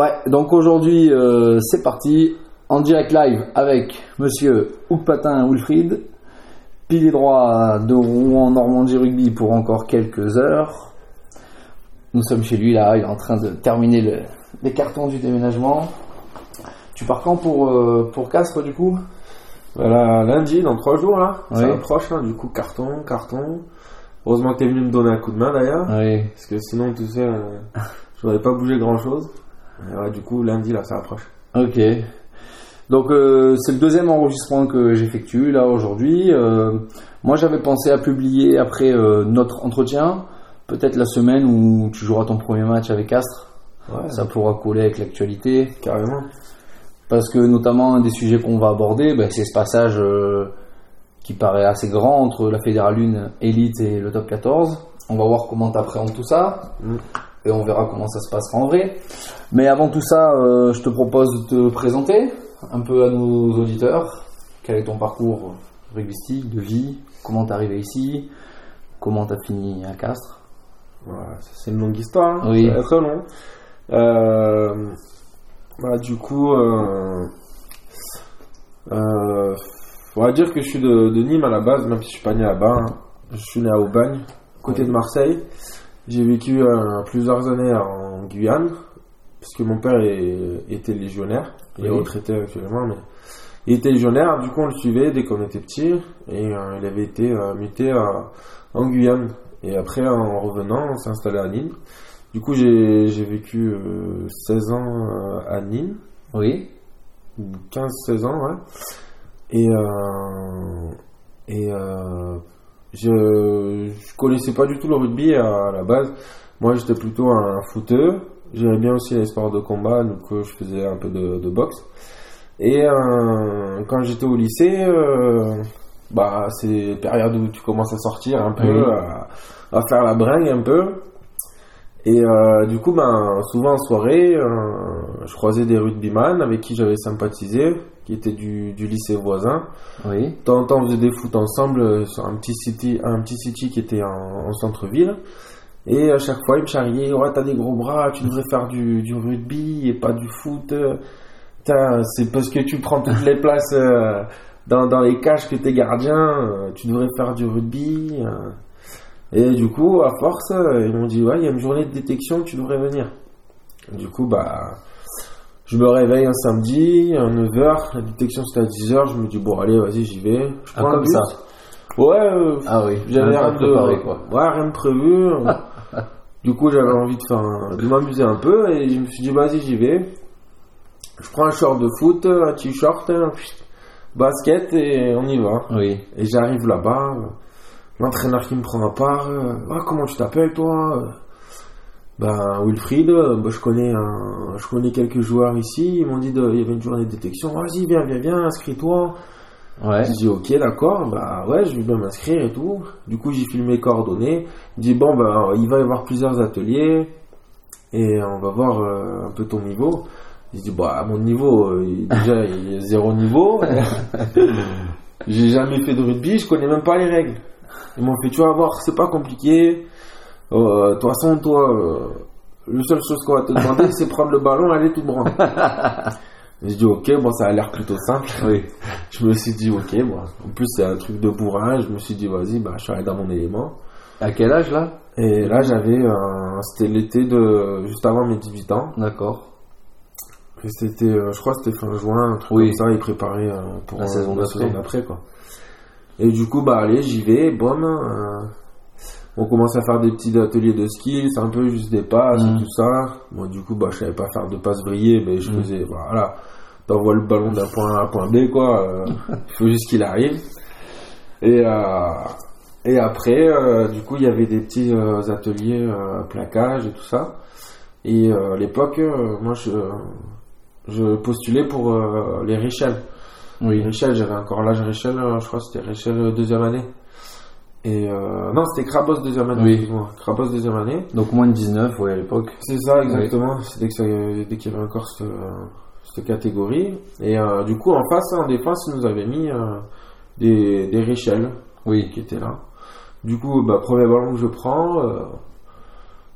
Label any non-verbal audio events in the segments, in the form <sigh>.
Ouais, donc aujourd'hui, euh, c'est parti. En direct live avec monsieur Patin Wilfried, pilier droit de Rouen Normandie Rugby pour encore quelques heures. Nous sommes chez lui là, il est en train de terminer le- les cartons du déménagement. Tu pars quand pour, euh, pour Castres du coup? Voilà, lundi, dans trois jours là, ça Oui. approche hein, du coup carton, carton. Heureusement que t'es venu me donner un coup de main d'ailleurs, Oui. parce que sinon tout seul, euh, je n'aurais pas bougé grand chose. Du coup, lundi là, ça approche. Ok. Donc euh, c'est le deuxième enregistrement que j'effectue là aujourd'hui. Euh, moi j'avais pensé à publier après euh, notre entretien, peut-être la semaine où tu joueras ton premier match avec Astre. Ouais, Ça pourra coller avec l'actualité. carrément. Parce que notamment un des sujets qu'on va aborder, ben, c'est ce passage euh, qui paraît assez grand entre la Fédérale 1 Elite et le Top 14. On va voir comment tu appréhendes tout ça. Mm. Et on verra comment ça se passera en vrai. Mais avant tout ça, euh, je te propose de te présenter un peu à nos auditeurs. Quel est ton parcours rugbyistique, de vie? Comment t'es arrivé ici? Comment t'as fini à Castres? Voilà, c'est une longue histoire, hein. Oui. Très long. Euh, bah, du coup, euh, euh, on va dire que je suis de, de Nîmes à la base, même si je suis pas né là-bas. hein. Je suis né à Aubagne, côté Oui. de Marseille. J'ai vécu plusieurs années en Guyane, parce que mon père est- était légionnaire. Il est Oui. retraité actuellement, mais il était légionnaire. Du coup, on le suivait dès qu'on était petit, et euh, il avait été euh, muté à- en Guyane. Et après, en revenant, on s'est installé à Nîmes. Du coup, j'ai vécu euh, 16 ans euh, à Nîmes, Oui. 15-16 ans, ouais. Et, euh, et euh, je, je connaissais pas du tout le rugby à, la base. Moi, j'étais plutôt un footeur. J'aimais bien aussi les sports de combat, donc euh, je faisais un peu de, de boxe. Et euh, quand j'étais au lycée, euh, bah, c'est période où tu commences à sortir un peu, Oui. à, à faire la bringue un peu. Et euh, du coup, ben, souvent en soirée, je croisais des rugbyman avec qui j'avais sympathisé, qui étaient du, du lycée voisin. Oui. De temps en temps, on faisait des foot ensemble sur un petit city, un petit city qui était en, en centre-ville. Et à chaque fois, ils me charriaient, ouais, t'as des gros bras, tu devrais faire du, du rugby et pas du foot. C'est parce que tu prends toutes les places euh, dans, dans les cages que t'es gardien, euh, tu devrais faire du rugby. euh. Et du coup, à force, ils m'ont dit, ouais, il y a une journée de détection, tu devrais venir. Du coup, bah, je me réveille un samedi, à 9h, la détection c'était à 10h, je me dis, bon, allez, vas-y, j'y vais. Je Ah, prends le comme ça. Ouais, euh, Ah oui. j'avais Rien rien de de préparé, quoi. Ouais, rien de prévu. <laughs> du coup, j'avais envie de faire de m'amuser un peu et je me suis dit vas-y, j'y vais. Je prends un short de foot, un t-shirt, un basket et on y va. Oui. Et j'arrive là-bas, l'entraîneur qui me prend à part, euh, Ah, comment tu t'appelles toi? Ben Wilfried, ben, je connais un, je connais quelques joueurs ici, ils m'ont dit de- il y avait une journée de détection, vas-y viens viens viens, inscris-toi. Ouais. J'ai dit ok d'accord, bah ouais je vais bien m'inscrire et tout. Du coup j'ai filmé coordonnées. Il dit bon bah il va y avoir plusieurs ateliers et on va voir euh, un peu ton niveau. J'ai dit bah mon niveau euh, déjà <laughs> il est zéro niveau. <laughs> J'ai jamais fait de rugby, je connais même pas les règles. Ils m'ont fait tu vas voir c'est pas compliqué. Euh, De toute façon toi le seule chose qu'on va te demander <laughs> c'est prendre le ballon aller tout droit. J'ai dit ok bon ça a l'air plutôt simple. <laughs> Oui. Je me suis dit, ok, bon. En plus, c'est un truc de bourrin. Je me suis dit, vas-y, bah, je suis allé dans mon élément. À quel âge là? Et là, j'avais, euh, c'était l'été de, juste avant mes 18 ans. D'accord. Et c'était, euh, je crois, que c'était fin juin, un truc Oui. comme ça. Ils préparaient euh, pour La euh, saison la d'après. saison d'après, quoi. Et du coup, bah, allez, j'y vais, bon. euh, on commence à faire des petits ateliers de ski, c'est un peu juste des passes et tout ça. Moi, du coup, bah, je savais pas faire de passes vrillées, mais je Mhm. faisais, voilà, t'envoies le ballon d'un point A à un point B, quoi. euh, Il faut juste qu'il arrive. Et, euh, et après, euh, du coup, il y avait des petits ateliers plaquage et tout ça. Et à l'époque, moi, je, je postulais pour les Richel. Oui. Richel, j'avais encore l'âge Richel, je crois que c'était Richel deuxième année. Et euh, non, c'était Krabos deuxième année. Oui. Krabos deuxième année. Donc moins de 19, oui, à l'époque. C'est ça, exactement. Ça- dès qu'il y avait encore euh, cette catégorie. Et euh, du coup, en face, en défense, ils nous avaient mis euh, des, des Richel Oui. qui étaient là. Du coup, bah, premier ballon que je prends, euh,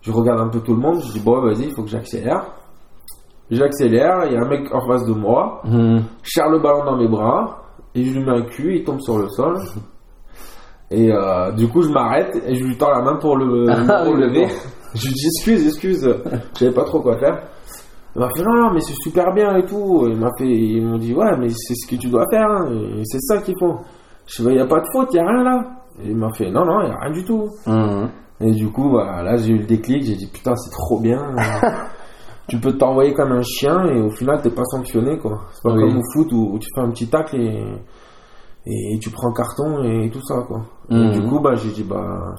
je regarde un peu tout le monde, je dis bon, vas-y, il faut que j'accélère. J'accélère, il y a un mec en face de moi, je serre le ballon dans mes bras, et je lui mets un cul, il tombe sur le sol. Et euh, du coup, je m'arrête et je lui tends la main pour le, <laughs> Ah, pour oui, le lever. Je lui dis excuse, excuse, je savais pas trop quoi faire. Il m'a fait non, non, mais c'est super bien et tout. Il m'a fait, ils m'ont dit ouais, mais c'est ce que tu dois faire, hein, et c'est ça qu'il faut. Je fais, il y a pas de faute, il y a rien là. Et il m'a fait non, non, il y a rien du tout. Mhm. Et du coup, voilà, là j'ai eu le déclic, j'ai dit putain, c'est trop bien. <laughs> tu peux t'envoyer comme un chien et au final t'es pas sanctionné quoi. C'est pas Oui. comme au foot où, où tu fais un petit tacle et, et tu prends carton et tout ça quoi. Et Mhm. du coup, bah j'ai dit bah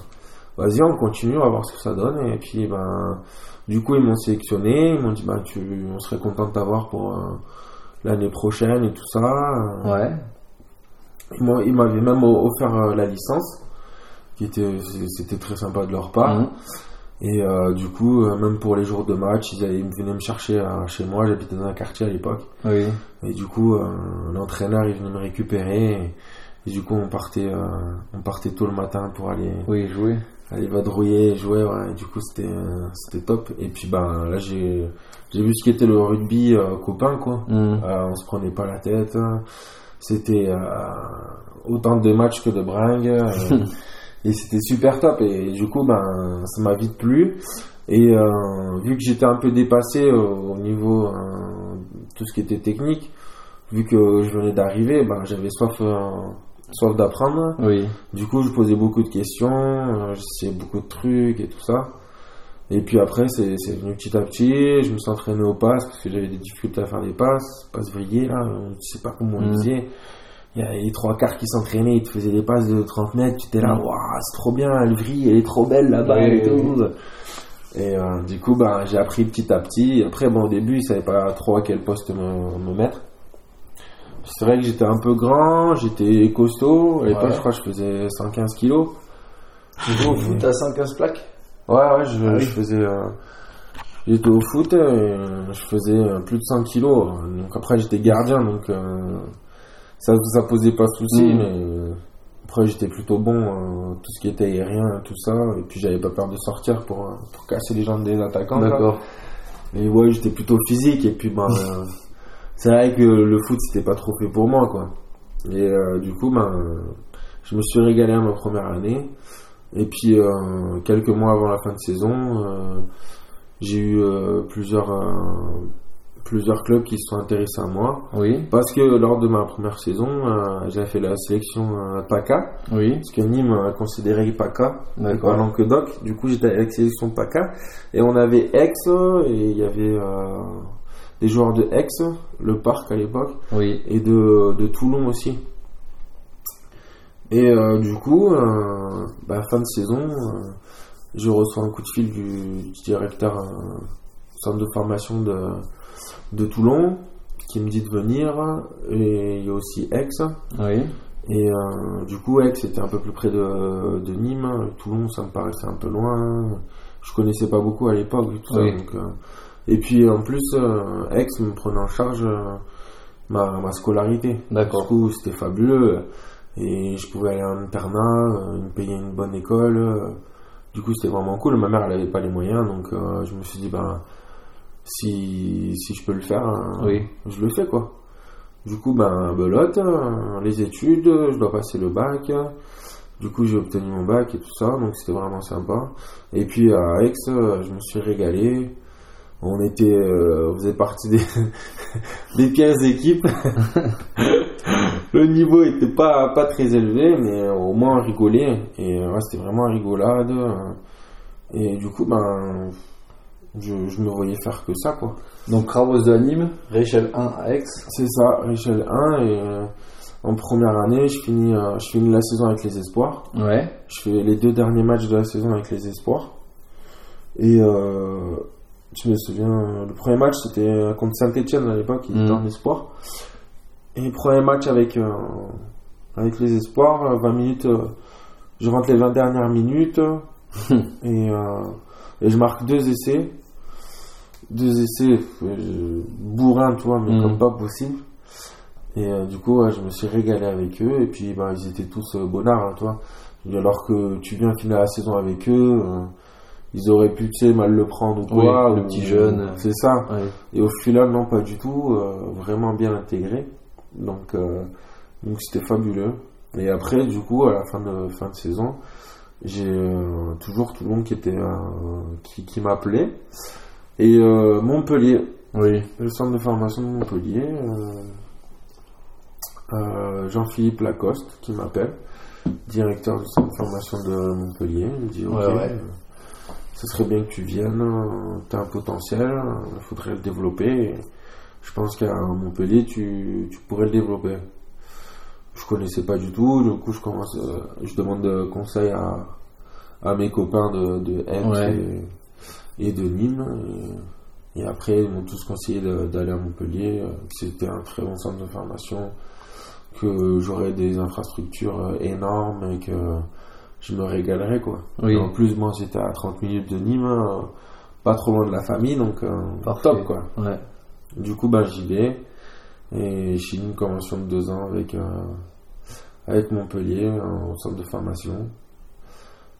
vas-y, on continue, on va voir ce que ça donne. Et puis ben du coup ils m'ont sélectionné, ils m'ont dit bah tu, on serait content de t'avoir pour euh, l'année prochaine et tout ça. Ouais. Ils m'avaient même offert euh, la licence, qui était c'était très sympa de leur part. Mhm. Et euh, du coup, euh, même pour les jours de match, ils, allaient, ils venaient me chercher à- chez moi. J'habitais dans un quartier à l'époque. Oui. Et du coup, euh, l'entraîneur, il venait me récupérer. Et, et du coup, on partait, euh, on partait tôt le matin pour aller, Oui, jouer. Aller vadrouiller et jouer. Ouais. Et du coup, c'était, c'était top. Et puis, ben, là, j'ai, j'ai vu ce qu'était le rugby euh, copain, quoi. Mhm. Euh, on se prenait pas la tête. C'était euh, autant de matchs que de bringues. euh, <laughs> et c'était super top. Et du coup, ben, ça m'a vite plu. Et vu que j'étais un peu dépassé au niveau euh, tout ce qui était technique, vu que je venais d'arriver, ben, j'avais soif, soif d'apprendre. Oui. Du coup, je posais beaucoup de questions, euh, j'essayais beaucoup de trucs et tout ça. Et puis après, c'est c'est venu petit à petit. Je me suis entraîné aux passes parce que j'avais des difficultés à faire des passes, passes vrillées là, on ne sait pas comment on le faisait. Il y a les trois quarts qui s'entraînaient, ils te faisaient des passes de 30 mètres, tu étais là, Mhm. waouh, c'est trop bien, elle vrille, elle est trop belle là-bas Oui, et oui, tout. Et euh, du coup, ben, j'ai appris petit à petit. Après, bon, au début, ils savaient pas trop à quel poste me, me mettre. C'est vrai que j'étais un peu grand, j'étais costaud. À l'époque, Ouais. je crois que je faisais 115 kilos. Tu joues au foot à 115 plaques? Ouais, ouais, je, Ah oui. je faisais. euh, j'étais au foot et euh, je faisais euh, plus de 100 kilos. Donc après, j'étais gardien, donc euh, ça, ça posait pas de souci. Mhm. Mais après, j'étais plutôt bon, euh, tout ce qui était aérien, tout ça. Et puis, j'avais pas peur de sortir pour, pour casser les jambes des attaquants. D'accord. Et ouais, j'étais plutôt physique. Et puis, ben, <laughs> c'est vrai que le foot, c'était pas trop fait pour moi, quoi. Et euh, du coup, ben, je me suis régalé à ma première année. Et puis, euh, quelques mois avant la fin de saison, euh, j'ai eu plusieurs, plusieurs clubs qui se sont intéressés à moi. Oui. Parce que lors de ma première saison, j'avais fait la sélection PACA. Oui. Parce que Nîmes a considéré PACA D'accord. en Languedoc. Du coup, j'étais avec la sélection PACA. Et on avait Aix, et il y avait des joueurs de Aix, le parc à l'époque, Oui. et de, de Toulon aussi. Et euh, du coup, euh, bah, fin de saison, euh, je reçois un coup de fil du, du directeur euh, centre de formation de, de Toulon qui me dit de venir. Et il y a aussi Aix. Oui. Et du coup, Aix était un peu plus près de, de Nîmes. Toulon, ça me paraissait un peu loin. Je connaissais pas beaucoup à l'époque. tout ça, Oui. donc, et puis en plus, euh, Aix me prenait en charge euh, ma, ma scolarité. D'accord. Du coup, c'était fabuleux. Et je pouvais aller en internat, euh, me payaient une bonne école. Du coup, c'était vraiment cool. Ma mère, elle avait pas les moyens. Donc, euh, je me suis dit, ben, si, si je peux le faire, Oui. je le fais, quoi. Du coup, ben, belote, les études, je dois passer le bac. Du coup, j'ai obtenu mon bac et tout ça, donc c'était vraiment sympa. Et puis à Aix, je me suis régalé. On était, euh, on faisait partie des, <laughs> des pires équipes. <laughs> le niveau était pas, pas très élevé, mais au moins on rigolait. Et euh, ouais, c'était vraiment rigolade. Et du coup, ben, je, je me voyais faire que ça, quoi. Donc Ramos de Nîmes, Réchelle 1 à Aix. C'est ça, Richel 1 et euh, en première année, je finis, euh, je finis la saison avec les espoirs. Ouais. Je fais les deux derniers matchs de la saison avec les espoirs. Et euh, je me souviens, le premier match c'était contre Saint-Etienne à l'époque, il était Mhm. en espoir. Et premier match avec, euh, avec les espoirs, euh, 20 minutes, euh, je rentre les 20 dernières minutes <laughs> et, euh, et je marque deux essais. Deux essais euh, bourrins, tu vois, mais Mhm. comme pas possible. Et euh, du coup, ouais, je me suis régalé avec eux. Et puis, bah, ils étaient tous euh, bonnards, hein, tu vois. Alors que tu viens finir la saison avec eux, euh, ils auraient pu, tu sais, mal le prendre ou quoi. Oui, le ou- petit jeune. C'est ça. Ouais. Et au final, non, pas du tout. euh, vraiment bien intégré. Donc, euh, donc c'était fabuleux. Et après, du coup, à la fin de, fin de saison, j'ai euh, toujours tout le monde qui était qui, qui m'appelait. Et Montpellier, Oui. le centre de formation de Montpellier, Jean-Philippe Lacoste qui m'appelle, directeur du centre de formation de Montpellier. Il me dit Ok, Ouais, ce serait bien que tu viennes, tu as un potentiel, il faudrait le développer. Et je pense qu'à Montpellier, tu, tu pourrais le développer. Je connaissais pas du tout, du coup, je, commence, euh, je demande de conseil à, à mes copains de, de Ouais. et, et de Nîmes. Et, et après, ils m'ont tous conseillé d'aller à Montpellier, euh, que c'était un très bon centre de formation, que j'aurais des infrastructures euh, énormes et que je me régalerais, quoi. Oui. Et en plus, moi, j'étais à 30 minutes de Nîmes, euh, pas trop loin de la famille, donc euh, top, quoi. Ouais. Du coup, ben, j'y vais et signe une convention de deux ans avec, euh, avec Montpellier, au centre de formation.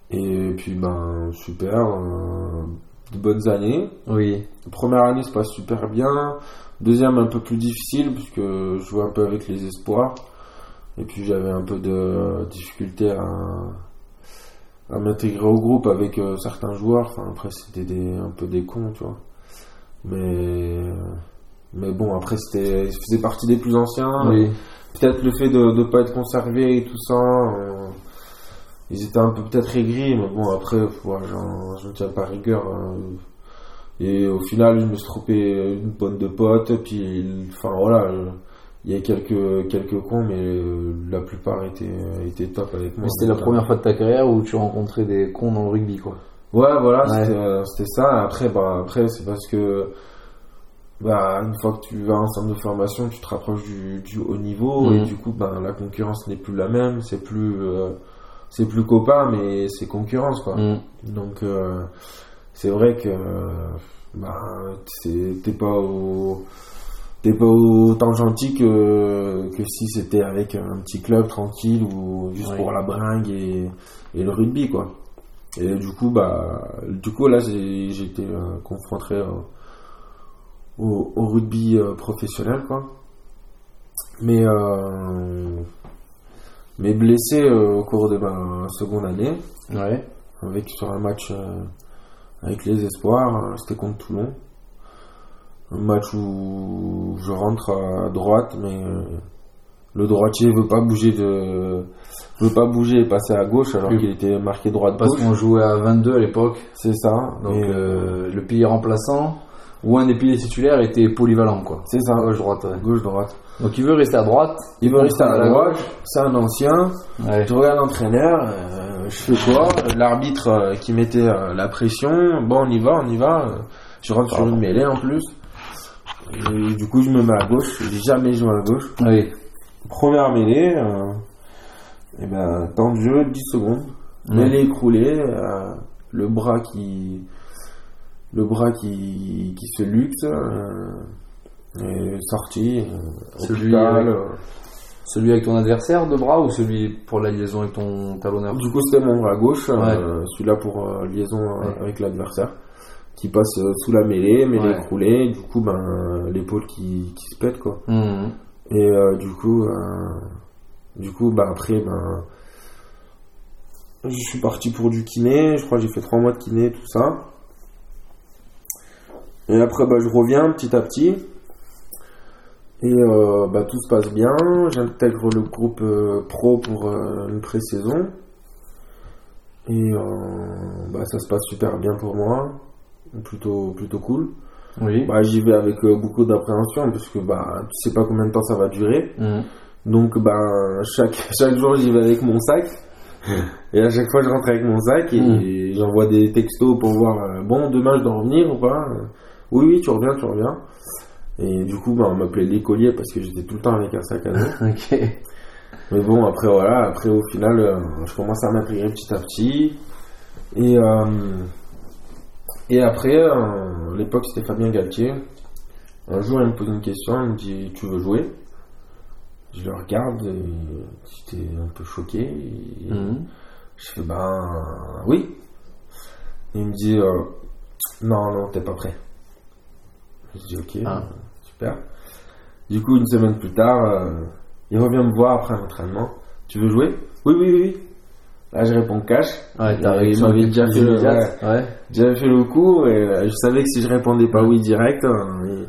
Et puis, ben, super, euh, de bonnes années. Oui. Première année se passe super bien. Deuxième, un peu plus difficile, puisque je jouais un peu avec les espoirs. Et puis, j'avais un peu de difficulté à, à m'intégrer au groupe avec euh, certains joueurs. Enfin, après, c'était des, un peu des cons, tu vois. Mais, mais bon, après, c'était, ça faisait partie des plus anciens. Oui. Peut-être le fait de ne pas être conservé et tout ça. euh, ils étaient un peu peut-être aigris, mais bon, après, ouais, je ne tiens pas rigueur. hein. Et au final, je me suis trompé une bonne de potes. et Puis, enfin voilà, il y a quelques, quelques cons, mais euh, la plupart étaient, étaient top avec moi. C'était la première fois de ta carrière où tu rencontrais des cons dans le rugby, quoi. Ouais, voilà, Ouais. c'était euh, c'était ça. Après, bah, après c'est parce que bah, une fois que tu vas en centre de formation, tu te rapproches du, du haut niveau et Mhm. du coup, bah, la concurrence n'est plus la même. C'est plus, euh, c'est plus copain, mais c'est concurrence, quoi. Mm. Donc, euh, c'est vrai que bah, t'es pas au t'es pas autant gentil que, que si c'était avec un petit club tranquille ou juste pour la bringue et, et le rugby quoi et du coup bah du coup là j'ai été euh, confronté euh, au, au rugby euh, professionnel quoi mais euh, mais blessé au cours de ma seconde année Ouais. avec sur un match avec les espoirs, c'était contre Toulon. Un match où je rentre à droite, mais euh, le droitier veut pas bouger de veut pas bouger et passer à gauche alors Oui. qu'il était marqué droite Parce qu'on jouait à 22 à l'époque. C'est ça. Donc euh, le pilier remplaçant ou un des piliers titulaires était polyvalent, quoi. c'est ça. Gauche, droite, ouais. Gauche droite. Donc il veut rester à droite. Il veut rester à la la droite. C'est un ancien. Ouais. Je regarde l'entraîneur, euh, je fais quoi? L'arbitre euh, qui mettait euh, la pression, bon on y va, on y va. euh, Je rentre sur une mêlée en plus. Et du coup je me mets à gauche, j'ai jamais joué à gauche. Oui. Première mêlée, euh, et ben temps de jeu 10 secondes. Mêlée écroulée, euh, le bras qui le bras qui, qui se luxe, euh, et sorti, euh, Celui hôpital, avec- Celui avec ton adversaire de bras ou celui pour la liaison avec ton talonneur? Du coup, c'était mon bras gauche, Ouais. celui-là pour liaison Ouais. avec l'adversaire, qui passe euh, sous la mêlée, mêlée Ouais. écroulée, du coup, ben, l'épaule qui, qui se pète, quoi. Mhm. Et euh, du coup, euh, du coup, ben, après, ben, je suis parti pour du kiné, je crois que j'ai fait trois mois de kiné, tout ça. Et après, ben, je reviens petit à petit. Et euh, bah, tout se passe bien. J'intègre le groupe pro pour une pré-saison. Et bah, ça se passe super bien pour moi. Plutôt, plutôt cool. Oui. Bah, J'y vais avec euh, beaucoup d'appréhension parce que bah, tu sais pas combien de temps ça va durer. Mhm. Donc bah, chaque, <laughs> chaque jour j'y vais avec mon sac. Et à chaque fois je rentre avec mon sac et, Mm. j'envoie des textos pour voir euh, bon demain je dois revenir ou pas? Oui oui tu reviens tu reviens. Et du coup bah, on m'appelait l'écolier parce que j'étais tout le temps avec un sac à dos. <laughs> Ok. Mais bon après voilà après au final euh, je commence à m'intégrer petit à petit. Et, euh, et après euh, à l'époque c'était Fabien Galtier. Un jour il me pose une question, il me dit tu veux jouer? Je le regarde, et j'étais un peu choqué. et Mhm. Je fais ben oui. Il me dit euh, Non, non, t'es pas prêt. Je dis Ok, Ah. super. Du coup, une semaine plus tard, euh, il revient me voir après l'entraînement. Tu veux jouer? Oui, oui, oui, oui. Là, je réponds cash. Ouais, Il m'avait déjà fait le-. Ouais. J'avais fait le coup et euh, je savais que si je répondais pas oui direct, euh,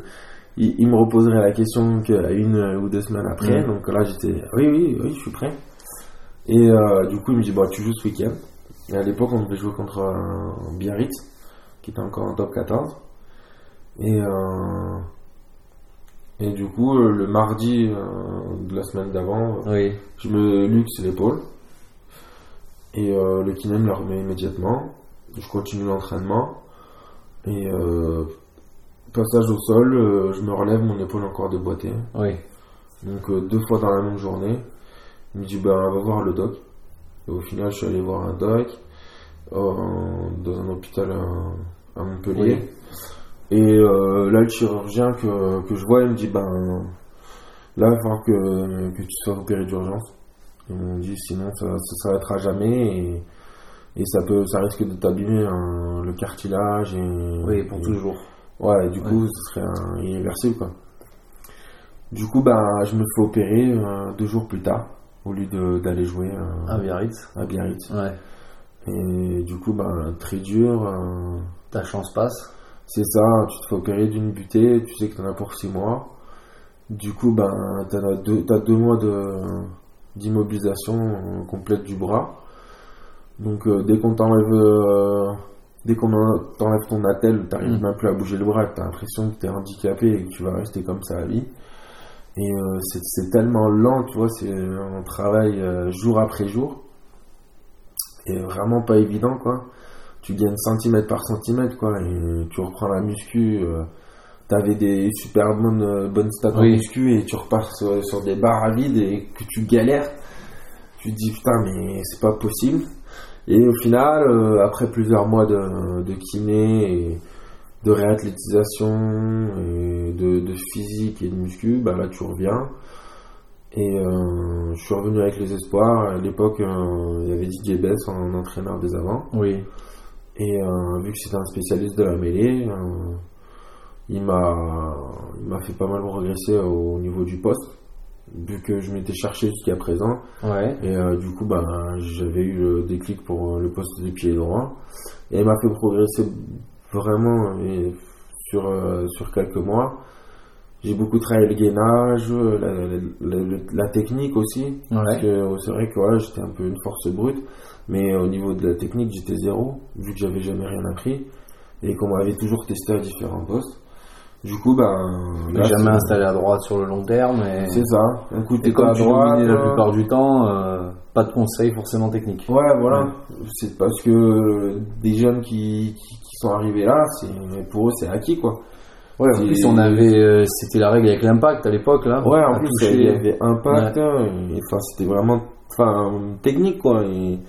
il, il- il me reposerait la question une ou deux semaines après. Mhm. Donc là, j'étais oui, oui, oui, je suis prêt. Et euh, du coup, il me dit bah, tu joues ce week-end. Et à l'époque, on devait jouer contre un Biarritz qui était encore en top 14. Et, euh, et du coup, euh, le mardi euh, de la semaine d'avant, Oui. je me luxe l'épaule. Et euh, le kiné me la remet immédiatement. Je continue l'entraînement. Et euh, passage au sol, euh, je me relève, mon épaule encore déboîtée. Oui. Donc deux fois dans la même journée. Il me dit bah va voir le doc. Et au final je suis allé voir un doc dans un hôpital à, à Montpellier. Et là le chirurgien que, que je vois il me dit ben là il va falloir que, que tu sois opéré d'urgence. Ils m'ont dit sinon ça, ça s'arrêtera jamais et, et ça peut ça risque de t'abîmer hein, le cartilage et, Oui, pour et- toujours. Ouais, du coup, ce serait un irréversible, quoi. Du coup, bah, je me fais opérer euh, deux jours plus tard, au lieu d'aller jouer euh, Ah, Biarritz. à Biarritz. Ouais. Et du coup, bah, très dur. euh, Ta chance passe. c'est ça, tu te fais opérer d'une butée, tu sais que t'en as pour six mois. Du coup, bah, t'en as deux, t'as deux mois de, d'immobilisation euh, complète du bras. Donc, euh, dès qu'on t'enlève, euh, dès qu'on en- t'enlève ton attel, t'arrives Mm. même plus à bouger le bras, t'as l'impression que t'es handicapé et que tu vas rester comme ça à vie. Et euh, c'est, tellement lent, tu vois, c'est un travail euh, jour après jour. Et vraiment pas évident, quoi tu gagnes centimètre par centimètre quoi et tu reprends la muscu euh, t'avais des super bonnes euh, bonnes stats en Oui. muscu et tu repars sur, sur des barres à vide et que tu galères tu te dis putain mais c'est pas possible et au final euh, après plusieurs mois de, de kiné et de réathlétisation et de, de physique et de muscu bah là tu reviens et euh, je suis revenu avec les espoirs à l'époque euh, il y avait Didier Bess en entraîneur des avants Oui. et vu que c'était un spécialiste de la mêlée, il m'a il m'a fait pas mal progresser au niveau du poste, vu que je m'étais cherché jusqu'à présent. Ouais. Et euh, du coup, bah, j'avais eu le déclic pour le poste de pied droit. Et il m'a fait progresser vraiment et sur, euh, sur quelques mois. J'ai beaucoup travaillé le gainage, la, la- la- la technique aussi. Parce que euh, c'est vrai que j'étais un peu une force brute, mais au niveau de la technique, j'étais zéro, vu que j'avais jamais rien appris et qu'on m'avait toujours testé à différents postes. Du coup, ben, là, Jamais installé à droite sur le long terme. Et, c'est ça. Un coup, t'es comme pas à droite. la euh, plupart du temps, euh, pas de conseils forcément techniques. Ouais, voilà. C'est parce que des jeunes qui, qui, qui sont arrivés là, pour eux, c'est acquis, quoi. Ouais, en plus on avait, euh, c'était la règle avec l'impact à l'époque là. Ouais, en plus, toucher- il y avait impact, et, enfin, c'était vraiment, enfin, technique, quoi. Et,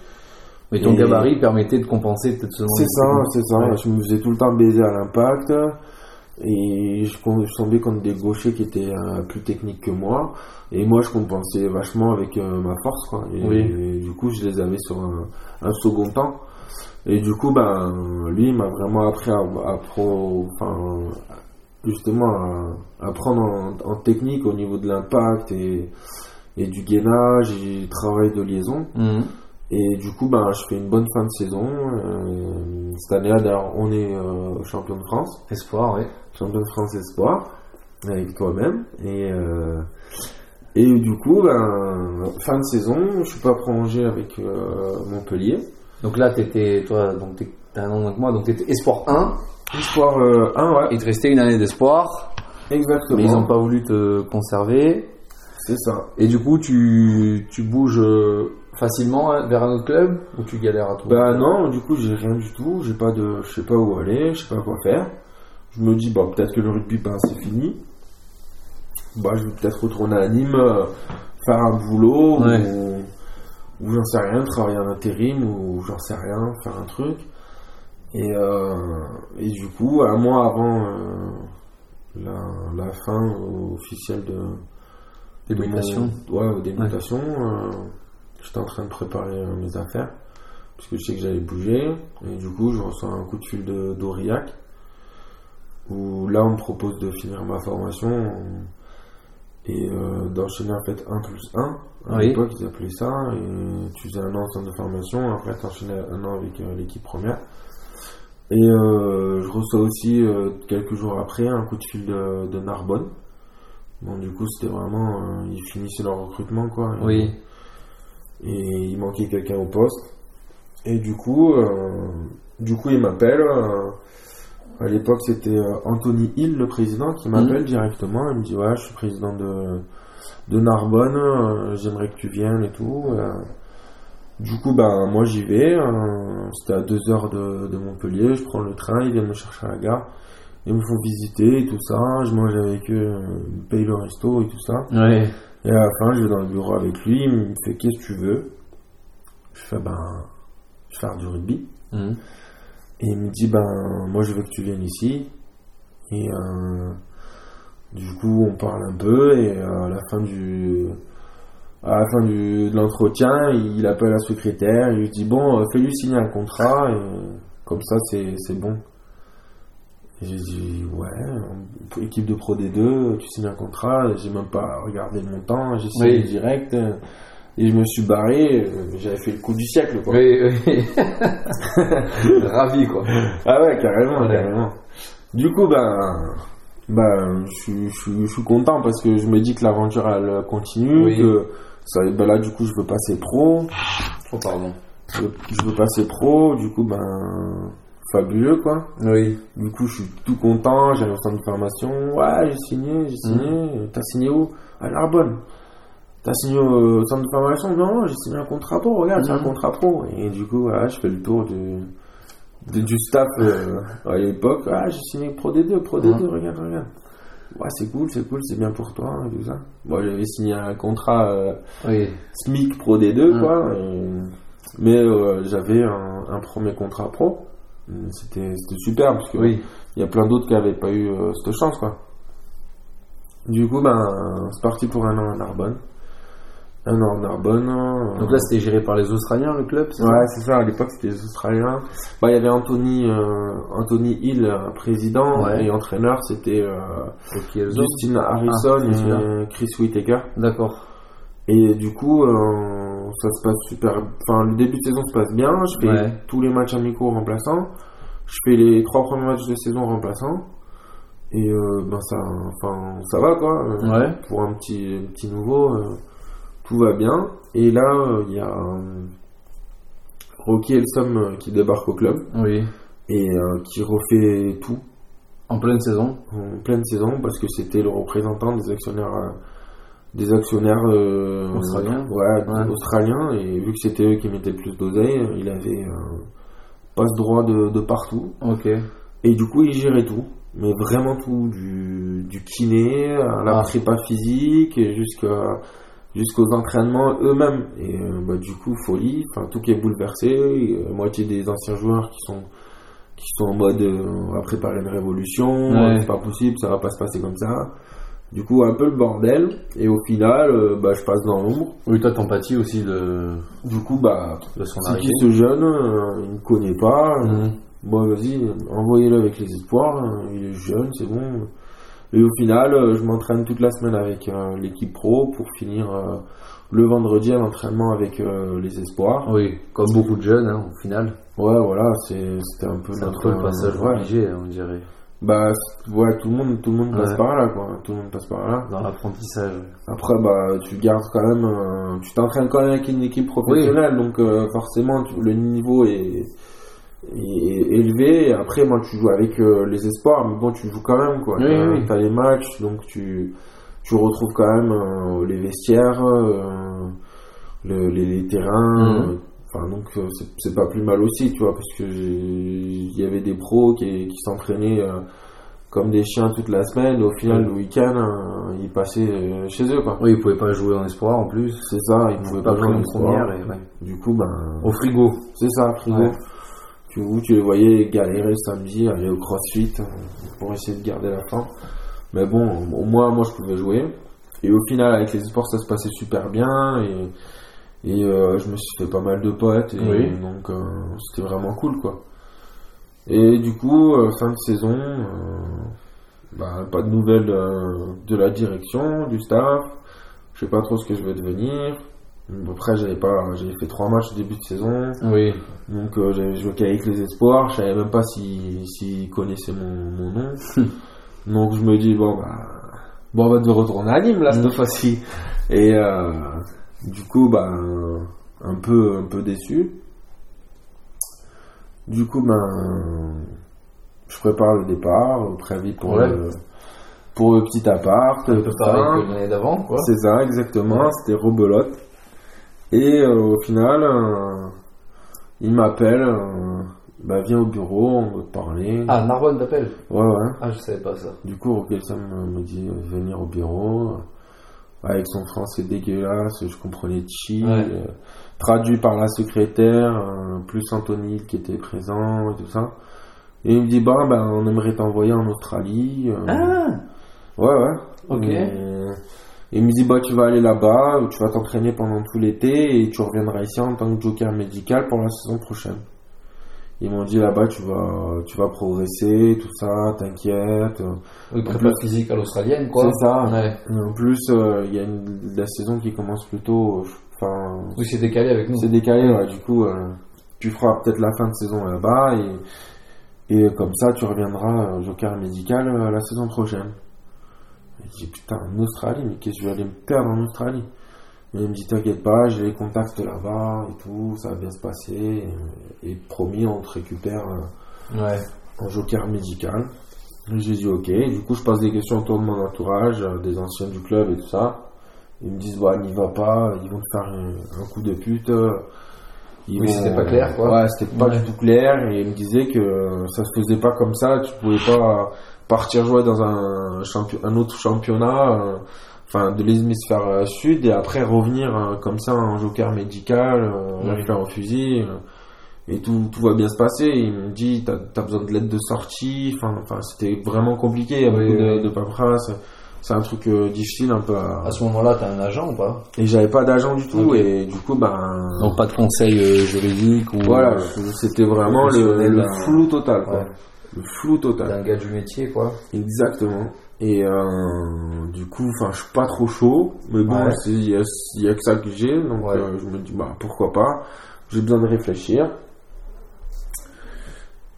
Mais ton et- gabarit permettait de compenser peut-être selon. C'est ça, c'est ça. Ouais. Je me faisais tout le temps baiser à l'impact. Et je, tombais contre des gauchers qui étaient euh, plus techniques que moi. Et moi, je compensais vachement avec euh, ma force. Quoi. Et, Oui. et du coup, je les avais sur un, un second temps. Et du coup, ben, lui, il m'a vraiment appris à, à pro, enfin, justement, à, à prendre en, en technique au niveau de l'impact et, et du gainage et du travail de liaison. Mhm. Et du coup, ben, je fais une bonne fin de saison. Euh, cette année-là, d'ailleurs, on est euh, champion de France, Espoir, ouais. Champion de France espoir, avec toi-même. Et, euh, et du coup, ben, fin de saison, je suis pas prolongé avec euh, Montpellier. Donc là t'étais, toi, donc t'es t'as un an moins que moi, donc t'étais espoir 1. Espoir euh, 1, ouais, Il te restait une année d'espoir, exactement. mais ils n'ont pas voulu te conserver. C'est ça. Et du coup, tu, tu bouges euh, facilement hein, vers un autre club ou tu galères à trouver? Bah non, du coup, j'ai rien du tout. J'ai pas de, je sais pas où aller, je sais pas quoi faire. Je me dis, bah, peut-être que le rugby, ben, c'est fini. Bah, je vais peut-être retourner à Nîmes, euh, faire un boulot, Ouais. ou, ou j'en sais rien, travailler en intérim, ou j'en sais rien, faire un truc. Et, euh, et du coup, un mois avant euh, la, la fin officielle de, de Démutation. mon- ouais, euh, j'étais en train de préparer mes affaires. parce que je sais que j'allais bouger. Et du coup, je reçois un coup de fil de d'Aurillac, où là, on me propose de finir ma formation et euh, d'enchaîner en fait 1 plus 1. À Oui. l'époque, ils appelaient ça. Et tu faisais un an en centre de formation, après, tu enchaînais un an avec euh, l'équipe première. Et euh, je reçois aussi, quelques jours après, un coup de fil de, de Narbonne. Bon, du coup, c'était vraiment. ils finissaient leur recrutement, quoi. Et- Oui. et il manquait quelqu'un au poste. Et du coup, du coup, il m'appelle. À l'époque, c'était euh, Anthony Hill, le président, qui m'appelle directement. Il me dit Ouais, je suis président de, de Narbonne, euh, j'aimerais que tu viennes et tout. euh. du coup, ben, moi j'y vais. euh, c'était à deux heures de, de Montpellier. Je prends le train, ils viennent me chercher à la gare. Ils me font visiter et tout ça. Je mange avec eux, ils me payent le resto et tout ça. Ouais. Et à la fin, je vais dans le bureau avec lui, il me fait Qu'est-ce que tu veux? Je fais Ben, je vais faire du rugby. Mhm. Et il me dit Ben, moi je veux que tu viennes ici. Et euh, du coup, on parle un peu, et euh, à la fin du. À la fin du, de l'entretien, il appelle la secrétaire, il lui dit Bon, euh, fais-lui signer un contrat, et comme ça, c'est bon. Et j'ai dit Ouais, équipe de Pro D2, tu signes un contrat, j'ai même pas regardé le montant, j'ai signé Oui. direct, et je me suis barré, euh, j'avais fait le coup du siècle, quoi. Oui, oui. <laughs> Ravi, quoi. Ah ouais, carrément, Ouais. carrément. Du coup, ben, ben, je suis- je je suis content parce que je me dis que l'aventure elle continue, Oui. que ça, ben là du coup je veux passer pro, Oh, pardon. je veux, je veux passer pro, du coup ben fabuleux quoi. Oui. Du coup je suis tout content, j'ai un centre de formation, ouais j'ai signé, j'ai signé, t'as signé où? À Narbonne. T'as signé au centre de formation Non, j'ai signé un contrat pro, regarde, c'est un Mhm. contrat pro. Et du coup, voilà, je fais le tour du, du staff euh, à l'époque. Ah, j'ai signé Pro D2, Pro D2, regarde, regarde. Ouais, c'est cool, c'est cool, c'est bien pour toi, et tout ça. Moi, j'avais signé un contrat euh, Oui. SMIC Pro D2, Mhm. quoi. et- mais euh, j'avais un, un premier contrat pro. C'était super, parce que Oui. il y a plein d'autres qui n'avaient pas eu cette chance, quoi. Du coup, ben, c'est parti pour un an à Narbonne. Un an à Narbonne. Donc là, c'était géré par les Australiens, le club, c'est ouais, c'est ça. À l'époque, c'était les Australiens. Bah, il y avait Anthony, euh, Anthony Hill, euh, président, Ouais. et entraîneur, c'était euh. Justin Harrison Ah, c'est et Chris Whittaker. D'accord. Et du coup, euh, ça se passe super. Enfin, le début de saison se passe bien. Je fais Ouais. tous les matchs amicaux remplaçants. Je fais les trois premiers matchs de saison remplaçants. Et ben ça, enfin, ça va quoi. Ouais. Pour un petit, petit nouveau, tout va bien. Et là, il y a Rocky Elsom euh, qui débarque au club Oui. et euh, qui refait tout En pleine saison. en pleine saison parce que c'était le représentant des actionnaires euh, des actionnaires euh, Australiens. ouais, Ouais. australiens et vu que c'était eux qui mettaient le plus d'oseille il avait euh, passe droit de, de partout Ok. et du coup il gérait tout mais vraiment tout du, du kiné à la Ah. prépa physique jusqu'à jusqu'aux entraînements eux-mêmes et euh, bah, du coup folie enfin tout qui est bouleversé euh, moitié des anciens joueurs qui sont qui sont en mode euh, on va préparer une révolution Ouais. euh, c'est pas possible ça va pas se passer comme ça du coup un peu le bordel et au final bah, je passe dans l'ombre Oui, toi, t'empathies aussi de, du coup bah de son c'est qui ce jeune il ne connaît pas Mhm. Bon, vas-y, envoyez-le avec les espoirs. Il est jeune, c'est bon. Et au final, euh, je m'entraîne toute la semaine avec euh, l'équipe pro pour finir euh, le vendredi à l'entraînement avec euh, les espoirs. Oui, comme beaucoup de jeunes, hein, au final. Ouais, voilà, c'était un peu un notre passage ouais. obligé, on dirait, Bah, ouais, tout le monde, tout le monde passe par là, quoi. Tout le monde passe par là. dans l'apprentissage. Après, bah, tu gardes quand même, euh, tu t'entraînes quand même avec une équipe professionnelle, donc forcément, tu- le niveau est élevé. Et après, moi, tu joues avec euh, les espoirs, mais bon, tu joues quand même, quoi. Oui, T'as- oui. T'as les matchs, donc tu, tu retrouves quand même euh, les vestiaires, euh, le- les, les terrains. Mhm. Enfin, donc, c'est- pas plus mal aussi, tu vois, parce que il y avait des pros qui, qui s'entraînaient comme des chiens toute la semaine. Au final, le week-end, ils passaient chez eux, quoi. Oui, ils pouvaient pas jouer en espoir en plus. C'est ça, ils pouvaient Pas jouer en. Et, ouais. Du coup, ben, Au frigo. c'est ça, frigo. Ouais. Tu, où tu les voyais galérer samedi, aller au crossfit euh, pour essayer de garder la forme. Mais bon, au moins, moi, je pouvais jouer. Et au final, avec les sports, ça se passait super bien. Et, Et euh, je me suis fait pas mal de potes, et Oui. donc euh, c'était vraiment cool, quoi. Et du coup, euh, fin de saison, bah, pas de nouvelles de la direction, du staff. Je sais pas trop ce que je vais devenir. Après, j'avais pas, j'avais fait trois matchs au début de saison, Oui. donc euh, j'avais joué qu'avec les espoirs. Je savais même pas s'ils s'ils connaissaient mon, mon nom. <laughs> donc je me dis bon bah, bon on va devoir retourner à Nîmes là cette Mm. fois-ci. Et euh, du coup bah un peu un peu déçu. Du coup ben je prépare le départ, préavis pour Ouais. le pour le petit appart. Un peu tout ça. pareil que l'année d'avant, quoi. C'est ça, exactement. C'était rebelote. Et euh, au final, euh, il m'appelle, euh, bah, viens au bureau, on veut te parler. Ah, Narbonne t'appelle Ouais, ouais. Ah, je savais pas ça. Du coup, Rokelson me, me dit venir au bureau. Avec son français dégueulasse, je comprenais chi. Ouais. euh, traduit par la secrétaire, euh, plus Anthony qui était présent et tout ça. Et il me dit, bah, ben, on aimerait t'envoyer en Australie. euh, Ah Ouais, ouais. Ok. Mais- il me dit, bah, tu vas aller là-bas, tu vas t'entraîner pendant tout l'été et tu reviendras ici en tant que joker médical pour la saison prochaine. Ils m'ont dit là-bas, tu vas, tu vas progresser, tout ça, t'inquiète. Oui, prépa physique à l'australienne, quoi. C'est ça. Ouais. Et en plus, euh, il y a une, la saison qui commence plus tôt. euh, Oui, c'est décalé avec nous. c'est décalé, ouais, du coup, euh, tu feras peut-être la fin de saison là-bas et, et comme ça, tu reviendras euh, joker médical euh, la saison prochaine. Je dis putain, en Australie, mais qu'est-ce que je vais aller me perdre en Australie? Et il me dit t'inquiète pas, j'ai les contacts là-bas et tout, ça va bien se passer. Et, et promis, on te récupère euh, Ouais. en joker médical. Et J'ai dit ok, du coup je passe des questions autour de mon entourage, euh, des anciens du club et tout ça. Ils me disent bah n'y va pas, ils vont te faire un, un coup de pute. Ils Oui, c'était pas clair, quoi. Ouais, c'était pas Ouais. du tout clair et ils me disaient que ça se faisait pas comme ça, tu pouvais pas partir jouer dans un, champion, un autre championnat, euh, enfin de l'hémisphère euh, sud et après revenir euh, comme ça en joker médical, euh, Oui. rifle au fusil. euh, et tout, tout va bien se passer. Il me dit, t'as as besoin de l'aide de sortie. Enfin, enfin, c'était vraiment compliqué. Il y a Oui, beaucoup oui. de, de paperasse. C'est un truc euh, difficile un peu. à- À ce moment-là, t'as un agent ou pas? Et j'avais pas d'agent du tout. Et du coup, ben. Donc pas de conseil euh, juridique ou voilà, c'était vraiment le, professionnel le flou total. Quoi. Le flou total. d'un gars du métier, quoi. Exactement. Et euh, du coup, enfin, je suis pas trop chaud, mais bon, Ouais. c'est- il y, a, il y a que ça que j'ai, donc Ouais. euh, je me dis bah pourquoi pas. J'ai besoin de réfléchir.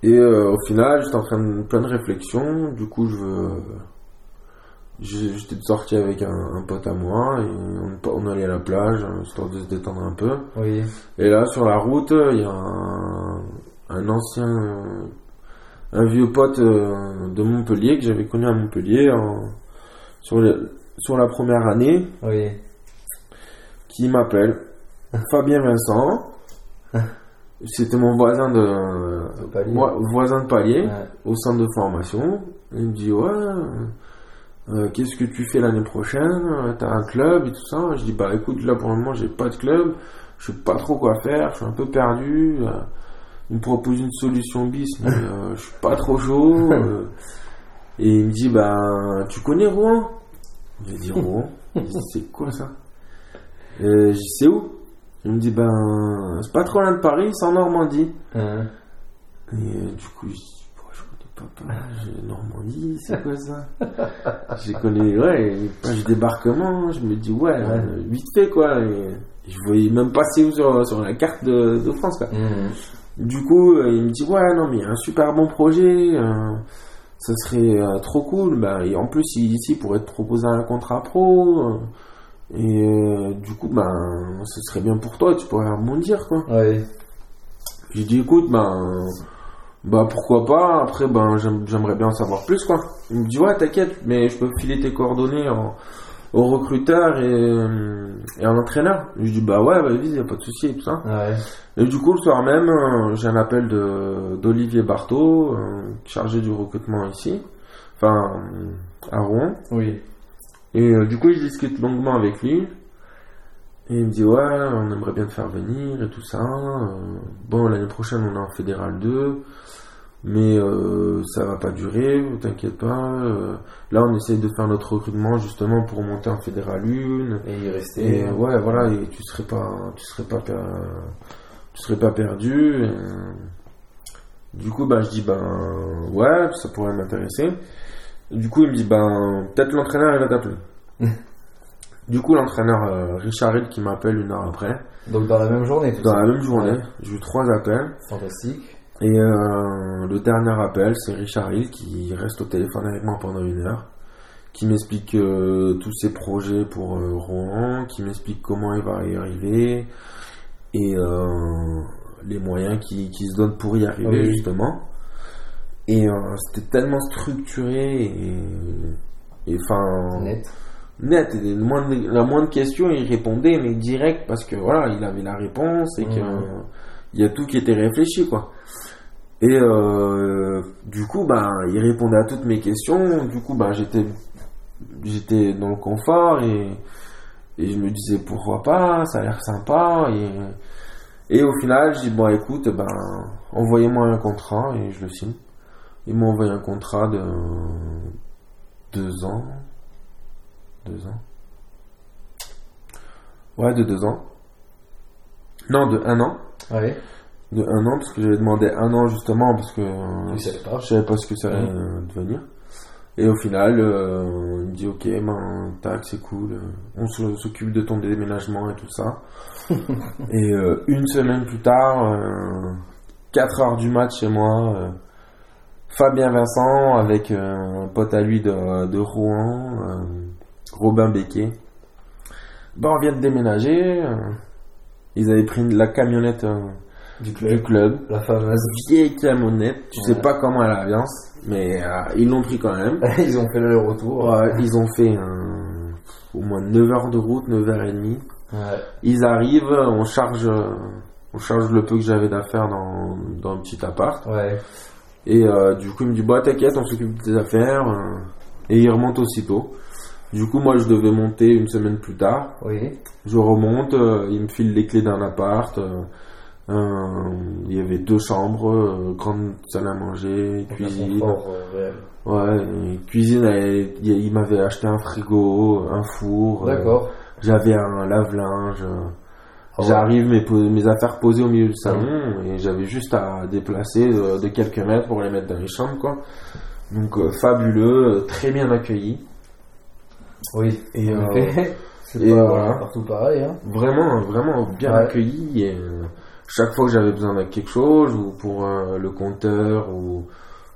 Et euh, au final, j'étais en train de plein de réflexions. Du coup, je j'étais sorti avec un, un pote à moi et on, on allait à la plage euh, histoire de se détendre un peu. Oui. Et là, sur la route, il y a un, un ancien, un vieux pote euh, de Montpellier que j'avais connu à Montpellier en- sur, le- sur la première année Oui. qui m'appelle <laughs> Fabien Vincent. C'était mon voisin de, moi, voisin de palier Ouais. au centre de formation. Il me dit ouais, euh, qu'est-ce que tu fais l'année prochaine? T'as un club et tout ça Je dis bah écoute là pour le moment j'ai pas de club, je sais pas trop quoi faire, je suis un peu perdu. euh, Il me propose une solution bis, mais euh, je suis pas trop chaud. <laughs> euh. et il me dit bah tu connais Rouen? J'ai dit Rouen. C'est quoi ça? Euh, J'ai dit c'est où? Il me dit ben c'est pas trop loin de Paris, c'est en Normandie. Hein. Et euh, du coup, je dis, je Paris Normandie, c'est quoi ça? J'ai connu, ouais, les pages débarquement, je me dis, ouais, vite fait quoi. Et, je voyais même passer où sur, sur la carte de, de France quoi. Mhm. Du coup, euh, il me dit, ouais, non, mais il y a un super bon projet, euh, ça serait euh, trop cool. Bah, et en plus, il- ici, pourrait te proposer un contrat pro. et du coup, ben, ce serait bien pour toi, tu pourrais rebondir quoi. Ouais. J'ai dit écoute ben bah pourquoi pas après ben j'aime- j'aimerais bien en savoir plus quoi. Il me dit ouais t'inquiète mais je peux filer tes coordonnées en- au recruteur et, euh, et à l'entraîneur. Je dis bah ouais vas-y y a pas de souci et tout ça. Ouais. Et du coup le soir même euh, j'ai un appel de d'Olivier Barthaud euh, chargé du recrutement ici enfin à Rouen Oui. et euh, du coup, je discute longuement avec lui. Et il me dit, ouais, on aimerait bien te faire venir et tout ça. Euh, bon, l'année prochaine, on est en Fédéral 2. Mais euh, ça va pas durer, t'inquiète pas. Euh, là, on essaye de faire notre recrutement justement pour monter en fédéral 1. Et y rester. Et ouais, voilà, et tu serais pas, tu serais pas, per- tu serais pas perdu. et, du coup, ben, je dis ben ouais, ça pourrait m'intéresser. Du coup, il me dit ben peut-être l'entraîneur il va t'appeler. <laughs> du coup, l'entraîneur euh, Richard Hill qui m'appelle une heure après, Donc dans la même journée, dans ça. la même journée, j'ai eu trois appels. Fantastique. Et euh, le dernier appel, c'est Richard Hill qui reste au téléphone avec moi pendant une heure, qui m'explique euh, tous ses projets pour euh, Rouen, qui m'explique comment il va y arriver et les moyens qu'il qui se donne pour y arriver Oui. justement. Et c'était tellement structuré et enfin Net. net. Et moindre- la moindre question, il répondait, mais direct, parce que voilà, il avait la réponse et Mhm. que il y a tout qui était réfléchi, quoi. Et euh, du coup, ben, il répondait à toutes mes questions. Du coup, ben, j'étais, dans le confort et, je me disais pourquoi pas, ça a l'air sympa. Et, et au final, je dis bon, écoute, ben, envoyez-moi un contrat et je le signe. Ils m'ont envoyé un contrat de deux ans, deux ans. Ouais, de deux ans. Non, de un an. Ouais. De un an, parce que j'avais demandé un an justement, parce que euh, pas. je savais pas ce que ça allait euh, devenir. Et au final, euh, il me dit ok, ben tac, c'est cool, euh, on s'occupe de ton déménagement et tout ça. <laughs> et euh, une semaine plus tard, 4 heures du match chez moi, euh, Fabien Vincent avec euh, un pote à lui de, de Rouen, euh, Robin Becquet. Ben on vient de déménager. euh, ils avaient pris la camionnette Du du club. La fameuse. vieille camionnette, tu sais pas comment elle avance, mais euh, ils l'ont pris quand même. <laughs> Ils ont fait le retour. Ils ont fait au moins 9 heures de route, 9h30. Ouais. Ils arrivent, on charge, euh, on charge le peu que j'avais d'affaires dans, dans un petit appart. Ouais. Et euh, du coup, il me dit, bah t'inquiète, on s'occupe de tes affaires. et il remonte aussitôt. Du coup, moi, je devais monter une semaine plus tard. Oui. Je remonte, il me file les clés d'un appart. Euh, il y avait deux chambres, euh, grande salle à manger, cuisine. confort, euh. Ouais, cuisine, elle- il m'avait acheté un frigo, un four. D'accord. j'avais un lave-linge. Ah. J'arrive, mes, affaires posées au milieu du salon, et j'avais juste à déplacer de, de quelques mètres pour les mettre dans les chambres, quoi. Donc, euh, fabuleux, très bien accueilli. Oui. Et, euh, <laughs> et pas voilà. partout pareil. Hein. vraiment, vraiment bien Ouais. accueilli. Et, euh, chaque fois que j'avais besoin de quelque chose, ou pour euh, le compteur, ou,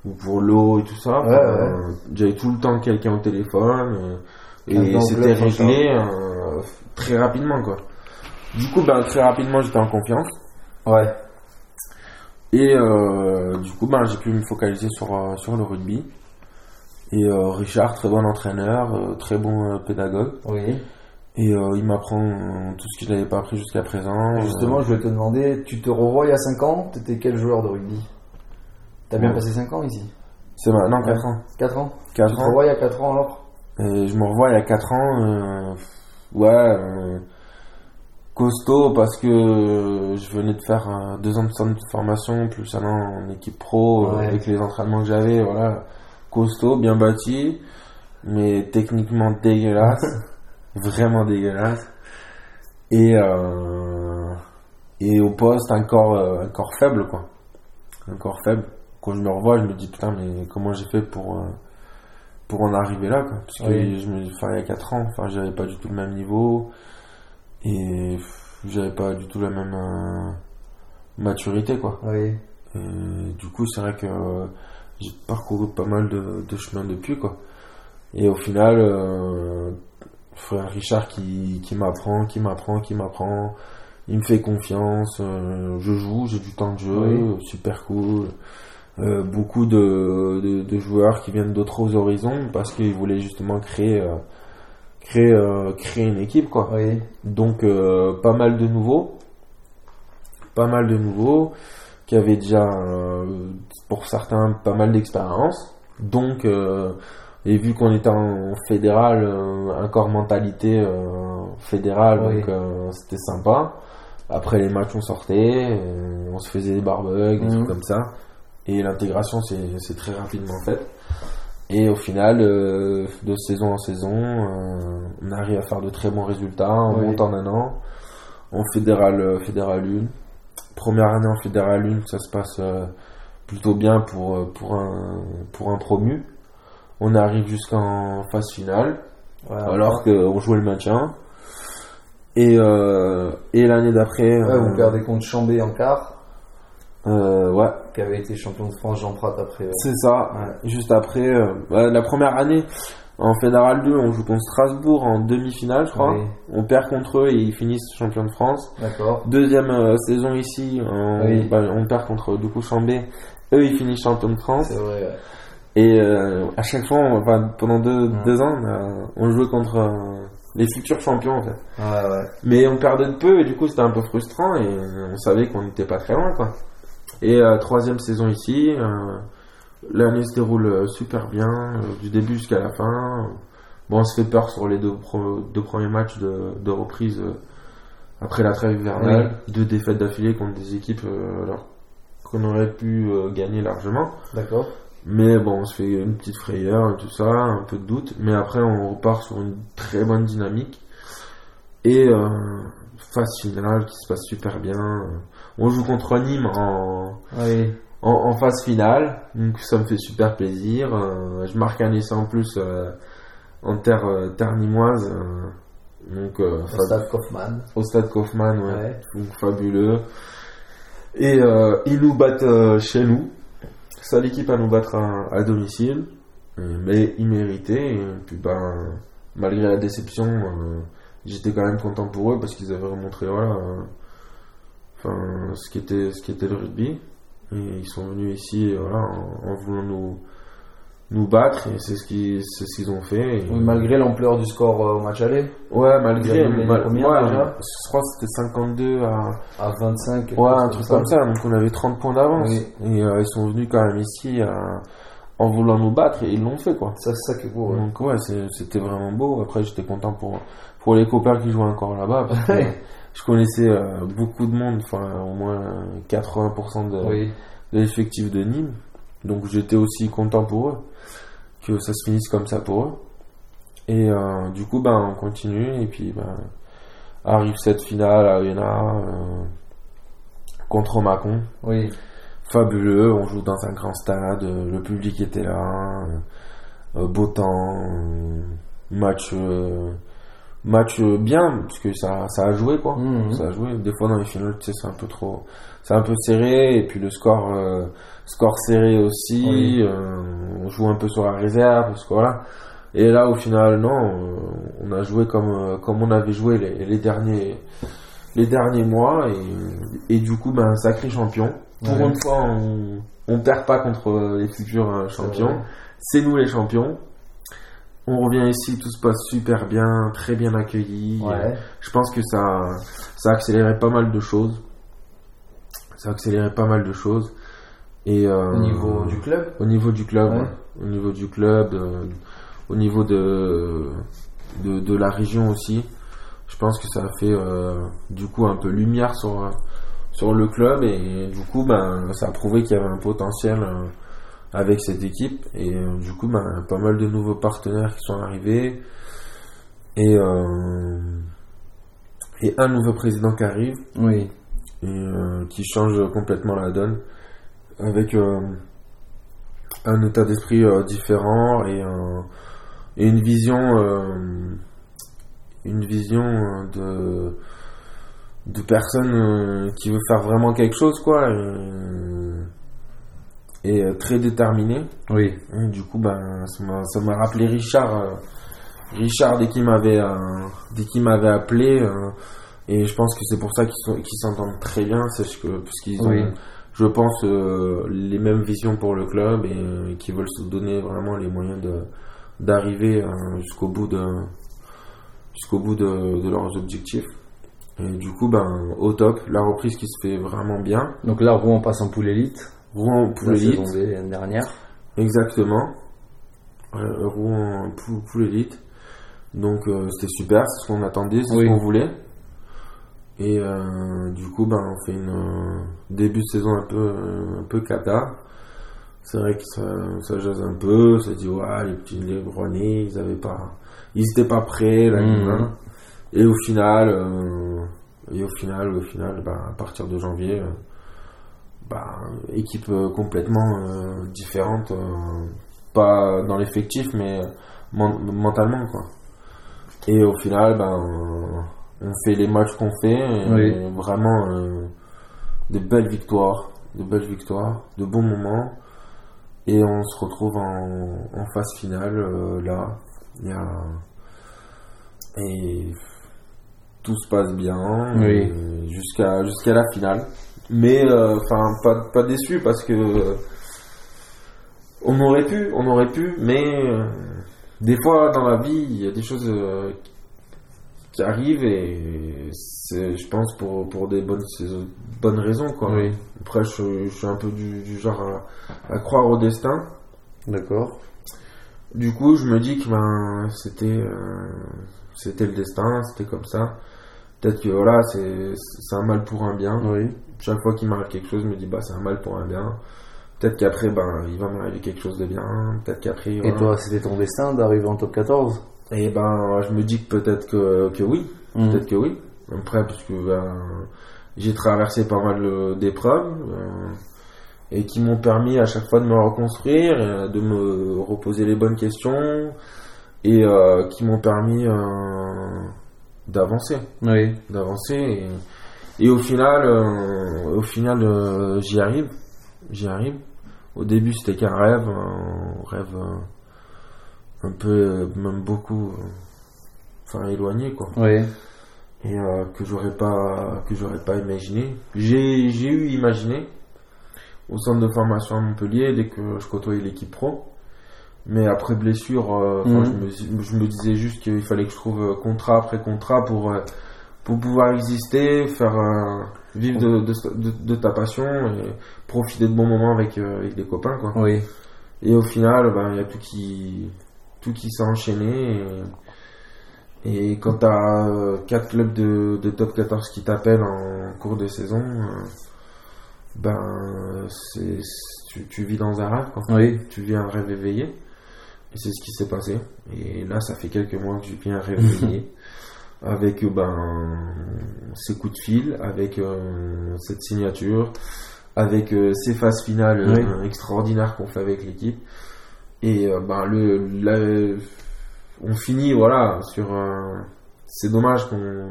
ou pour l'eau et tout ça, Ouais, enfin, j'avais tout le temps quelqu'un au téléphone. euh, et c'était réglé euh, très rapidement, quoi. Du coup, ben, très rapidement, j'étais en confiance. Ouais. Et euh, du coup, ben, j'ai pu me focaliser sur, euh, sur le rugby. Et euh, Richard, très bon entraîneur, euh, très bon euh, pédagogue. Oui. Et euh, il m'apprend euh, tout ce que je n'avais pas appris jusqu'à présent. Justement, je vais te demander, tu te revois il y a 5 ans, t'étais quel joueur de rugby? T'as bien Ouais. passé 5 ans ici? C'est maintenant 4 ans. 4 ans? 4 Tu te ans. revois il y a 4 ans alors? Et je me revois il y a 4 ans. euh, ouais, euh, costaud parce que euh, je venais de faire euh, deux ans de centre de formation, plus un an en équipe pro, euh, Ouais. avec les entraînements que j'avais. Voilà, costaud, bien bâti, mais techniquement dégueulasse. <laughs> vraiment dégueulasse. Et, euh, et au poste, un corps, un corps faible, quoi. Un corps faible. Quand je me revois, je me dis, putain, mais comment j'ai fait pour, euh, pour en arriver là, quoi. Parce que je me, enfin, il y a 4 ans, enfin, j'avais pas du tout le même niveau. Et j'avais pas du tout la même euh, maturité, quoi. Oui. Et du coup, c'est vrai que euh, j'ai parcouru pas mal de, de chemins depuis, quoi. Et au final, euh, frère Richard qui, qui m'apprend, qui m'apprend, qui m'apprend, il me fait confiance, euh, je joue, j'ai du temps de jeu, Oui. super cool. Euh, beaucoup de, de, de joueurs qui viennent d'autres horizons parce qu'ils voulaient justement créer, euh, créer, créer une équipe, quoi. Oui. Donc pas mal de nouveaux, pas mal de nouveaux qui avaient déjà pour certains pas mal d'expérience. Donc et vu qu'on était en fédéral, euh, un corps mentalité euh, fédéral, Oui. donc euh, c'était sympa. Après les matchs on sortait, euh, on se faisait des barbecues, des Mhm. trucs comme ça. Et l'intégration c'est très rapidement faite. Et au final, euh, de saison en saison, euh, on arrive à faire de très bons résultats. On monte en un an. En fédéral, euh, fédéral 1. Première année en fédéral 1, ça se passe plutôt bien pour, pour, un, pour un promu. On arrive jusqu'en phase finale. alors qu'on jouait le maintien. Et, et l'année d'après. Ouais, vous perdez contre Chambé en quart. Euh, ouais. Qui avait été champion de France, Jean Prat après. C'est ça. Juste après, euh, la première année, en Fédéral 2, on joue contre Strasbourg en demi-finale, je crois. On perd contre eux et ils finissent champion de France. D'accord. Deuxième euh, saison ici, on, bah, on, perd contre du coup Chambé. Eux, ils finissent champion de France. C'est vrai. Ouais. Et à chaque fois, enfin, pendant deux, deux ans, on, jouait contre les futurs champions en fait. Ouais, ouais. Mais on perdait de peu et du coup c'était un peu frustrant et on savait qu'on n'était pas très loin quoi. Et euh, troisième saison ici, euh, l'année se déroule euh, super bien, du début jusqu'à la fin. Bon, on se fait peur sur les deux, deux premiers matchs de, de reprise après la trêve hivernale. Deux défaites d'affilée contre des équipes alors qu'on aurait pu gagner largement. D'accord. Mais bon, on se fait une petite frayeur et tout ça, un peu de doute. Mais après, on repart sur une très bonne dynamique. Et phase finale qui se passe super bien. On joue contre Nîmes en, en, phase finale, donc ça me fait super plaisir. Euh, je marque un essai en plus euh, en terre, euh, terre nimoise. donc, au stade Kaufmann. Au stade Kaufmann, ouais. Donc fabuleux. Et ils nous battent chez nous. Ça, l'équipe à nous battre à, domicile. Mais ils méritaient. Et puis, ben, malgré la déception, j'étais quand même content pour eux parce qu'ils avaient remontré voilà, ce qui était ce qui était le rugby et ils sont venus ici voilà en, voulant nous nous battre et c'est ce qu'ils c'est ce qu'ils ont fait malgré l'ampleur du score euh, au match aller. Ouais malgré je crois que c'était 52 à à 25 ouais un truc comme ça. donc on avait 30 points d'avance. Et euh, ils sont venus quand même ici en voulant nous battre et ils l'ont fait quoi. Ça c'est ça qui est beau donc ouais c'était vraiment beau. Après j'étais content pour pour les copains qui jouaient encore là-bas je connaissais euh, beaucoup de monde, enfin au moins 80% de, l'effectif de Nîmes. Donc j'étais aussi content pour eux, que ça se finisse comme ça pour eux. Et euh, du coup, ben, on continue, et puis ben, arrive cette finale à Oyonnax euh, contre Macon. Oui. Fabuleux, on joue dans un grand stade, le public était là, beau temps, match match euh, bien parce que ça, ça a joué quoi. Mhm. ça a joué. Des fois dans les finales tu sais c'est un peu trop c'est un peu serré et puis le score euh, score serré aussi euh, on joue un peu sur la réserve parce que voilà. Et là au final non on a joué comme comme on avait joué les, les derniers les derniers mois et, et du coup ben sacré champion. Pour une fois on on perd pas contre les futurs champions. c'est nous les champions on revient ici, tout se passe super bien, très bien accueilli. Je pense que ça, ça a accéléré pas mal de choses. Ça a accéléré pas mal de choses. Et, euh, au niveau du club? Au niveau du club, Au niveau du club, euh, au niveau de, de, la région aussi. Je pense que ça a fait euh, du coup un peu lumière sur, sur le club et du coup ben, ça a prouvé qu'il y avait un potentiel avec cette équipe. Et euh, du coup, ben, pas mal de nouveaux partenaires qui sont arrivés. Et, euh, et un nouveau président qui arrive. Oui. Et euh, qui change complètement la donne. Avec un état d'esprit différent et, et, une vision. une vision de de personne qui veut faire vraiment quelque chose quoi et euh, très déterminé. Oui. du coup, ben, ça m'a rappelé Richard. Euh, Richard, dès qu'il m'avait euh, m'avait appelé, et je pense que c'est pour ça qu'ils s'entendent très bien, c'est que parce qu'ils ont, je pense, les mêmes visions pour le club et, qui veulent se donner vraiment les moyens d'arriver jusqu'au bout de jusqu'au bout de, de, leurs objectifs. Et du coup, ben, au top, la reprise qui se fait vraiment bien. Donc là, Rouen passe en poule élite. Rouen Poule Elite. l'année dernière. Exactement. Euh, Rouen Poule Elite. Donc euh, c'était super, c'est ce qu'on attendait, c'est ce qu'on voulait. Et euh, du coup, ben, on fait une début de saison un peu, un peu cata. c'est vrai que ça, ça jase un peu, ça dit ouais les petits les Rouennais, ils avaient pas, ils étaient pas prêts là. Là. Et au final, euh, et au final, au final, bah, à partir de janvier, euh, bah, équipe euh, complètement euh, différente, euh, pas dans l'effectif, mais men- mentalement quoi. Et au final, ben, on fait les matchs qu'on fait, et Oui. vraiment euh, des belles victoires, de belles victoires, de bons moments. Et on se retrouve en, en phase finale là. Il y a... Et tout se passe bien Oui. jusqu'à jusqu'à la finale. Mais euh, enfin pas, pas déçu parce que on aurait pu, on aurait pu, mais euh, des fois dans la vie il y a des choses euh, qui arrivent et c'est je pense pour, pour des bonnes, bonnes raisons quoi. Oui. Après je, je suis un peu du, du genre à, à croire au destin. D'accord. Du coup, je me dis que ben, c'était euh, c'était le destin, c'était comme ça. Peut-être que voilà, c'est un mal pour un bien. Oui. Chaque fois qu'il m'arrive quelque chose, je me dis bah c'est un mal pour un bien. Peut-être qu'après ben il va m'arriver quelque chose de bien. Peut-être qu'après Et toi, c'était ton destin d'arriver en top 14 Et ben je me dis que peut-être que, que oui, Mhm. peut-être que oui. Après parce que ben, j'ai traversé pas mal euh, d'épreuves euh, et qui m'ont permis à chaque fois de me reconstruire, euh, de me reposer les bonnes questions et euh, qui m'ont permis euh, d'avancer, Oui. d'avancer et, et au final, euh, au final euh, j'y arrive, j'y arrive. Au début c'était qu'un rêve, un rêve euh, un peu, même beaucoup, enfin éloigné quoi Oui. et que j'aurais pas que j'aurais pas imaginé. J'ai j'ai eu imaginé au centre de formation à Montpellier dès que je côtoyais l'équipe pro. Mais après blessure, euh, Mhm. je, me, je me disais juste qu'il fallait que je trouve euh, contrat après contrat pour euh, pour pouvoir exister, faire vivre de, de, de- de ta passion et profiter de bons moments avec euh, avec des copains quoi. Oui. Et au final, ben, il y a tout qui, tout qui s'est enchaîné. Et, et quand tu as 4 clubs de, de top 14 qui t'appellent en cours de saison, ben, c'est, tu, tu vis dans un rêve. Quoi. Oui. Tu vis un rêve éveillé. Et c'est ce qui s'est passé. Et là, ça fait quelques mois que je rêve éveillé. <laughs> Avec euh, ben, ces coups de fil, avec euh, cette signature, avec euh, ces phases finales euh, extraordinaires qu'on fait avec l'équipe. Et ben, le, la- on finit voilà sur. c'est dommage qu'on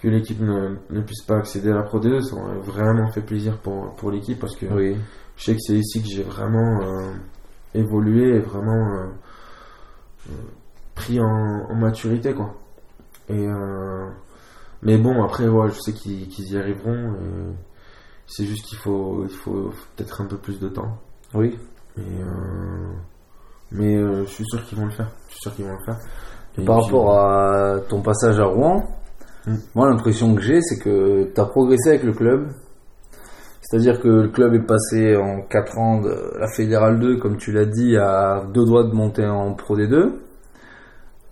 que l'équipe ne, ne puisse pas accéder à la Pro D2. Ça aurait vraiment fait plaisir pour, pour l'équipe parce que Oui. je sais que c'est ici que j'ai vraiment évolué et vraiment euh, euh, pris en, en maturité quoi. Et euh, mais bon après ouais, je sais qu'ils y arriveront. C'est juste qu'il faut il faut peut-être un peu plus de temps. Oui. Et, mais je suis sûr qu'ils vont le faire. Je suis sûr qu'ils vont le faire. Et Par rapport à ton passage à Rouen, Mm. moi l'impression que j'ai, c'est que tu as progressé avec le club. C'est-à-dire que le club est passé en 4 ans de la Fédérale 2, comme tu l'as dit, à deux doigts de monter en Pro D2.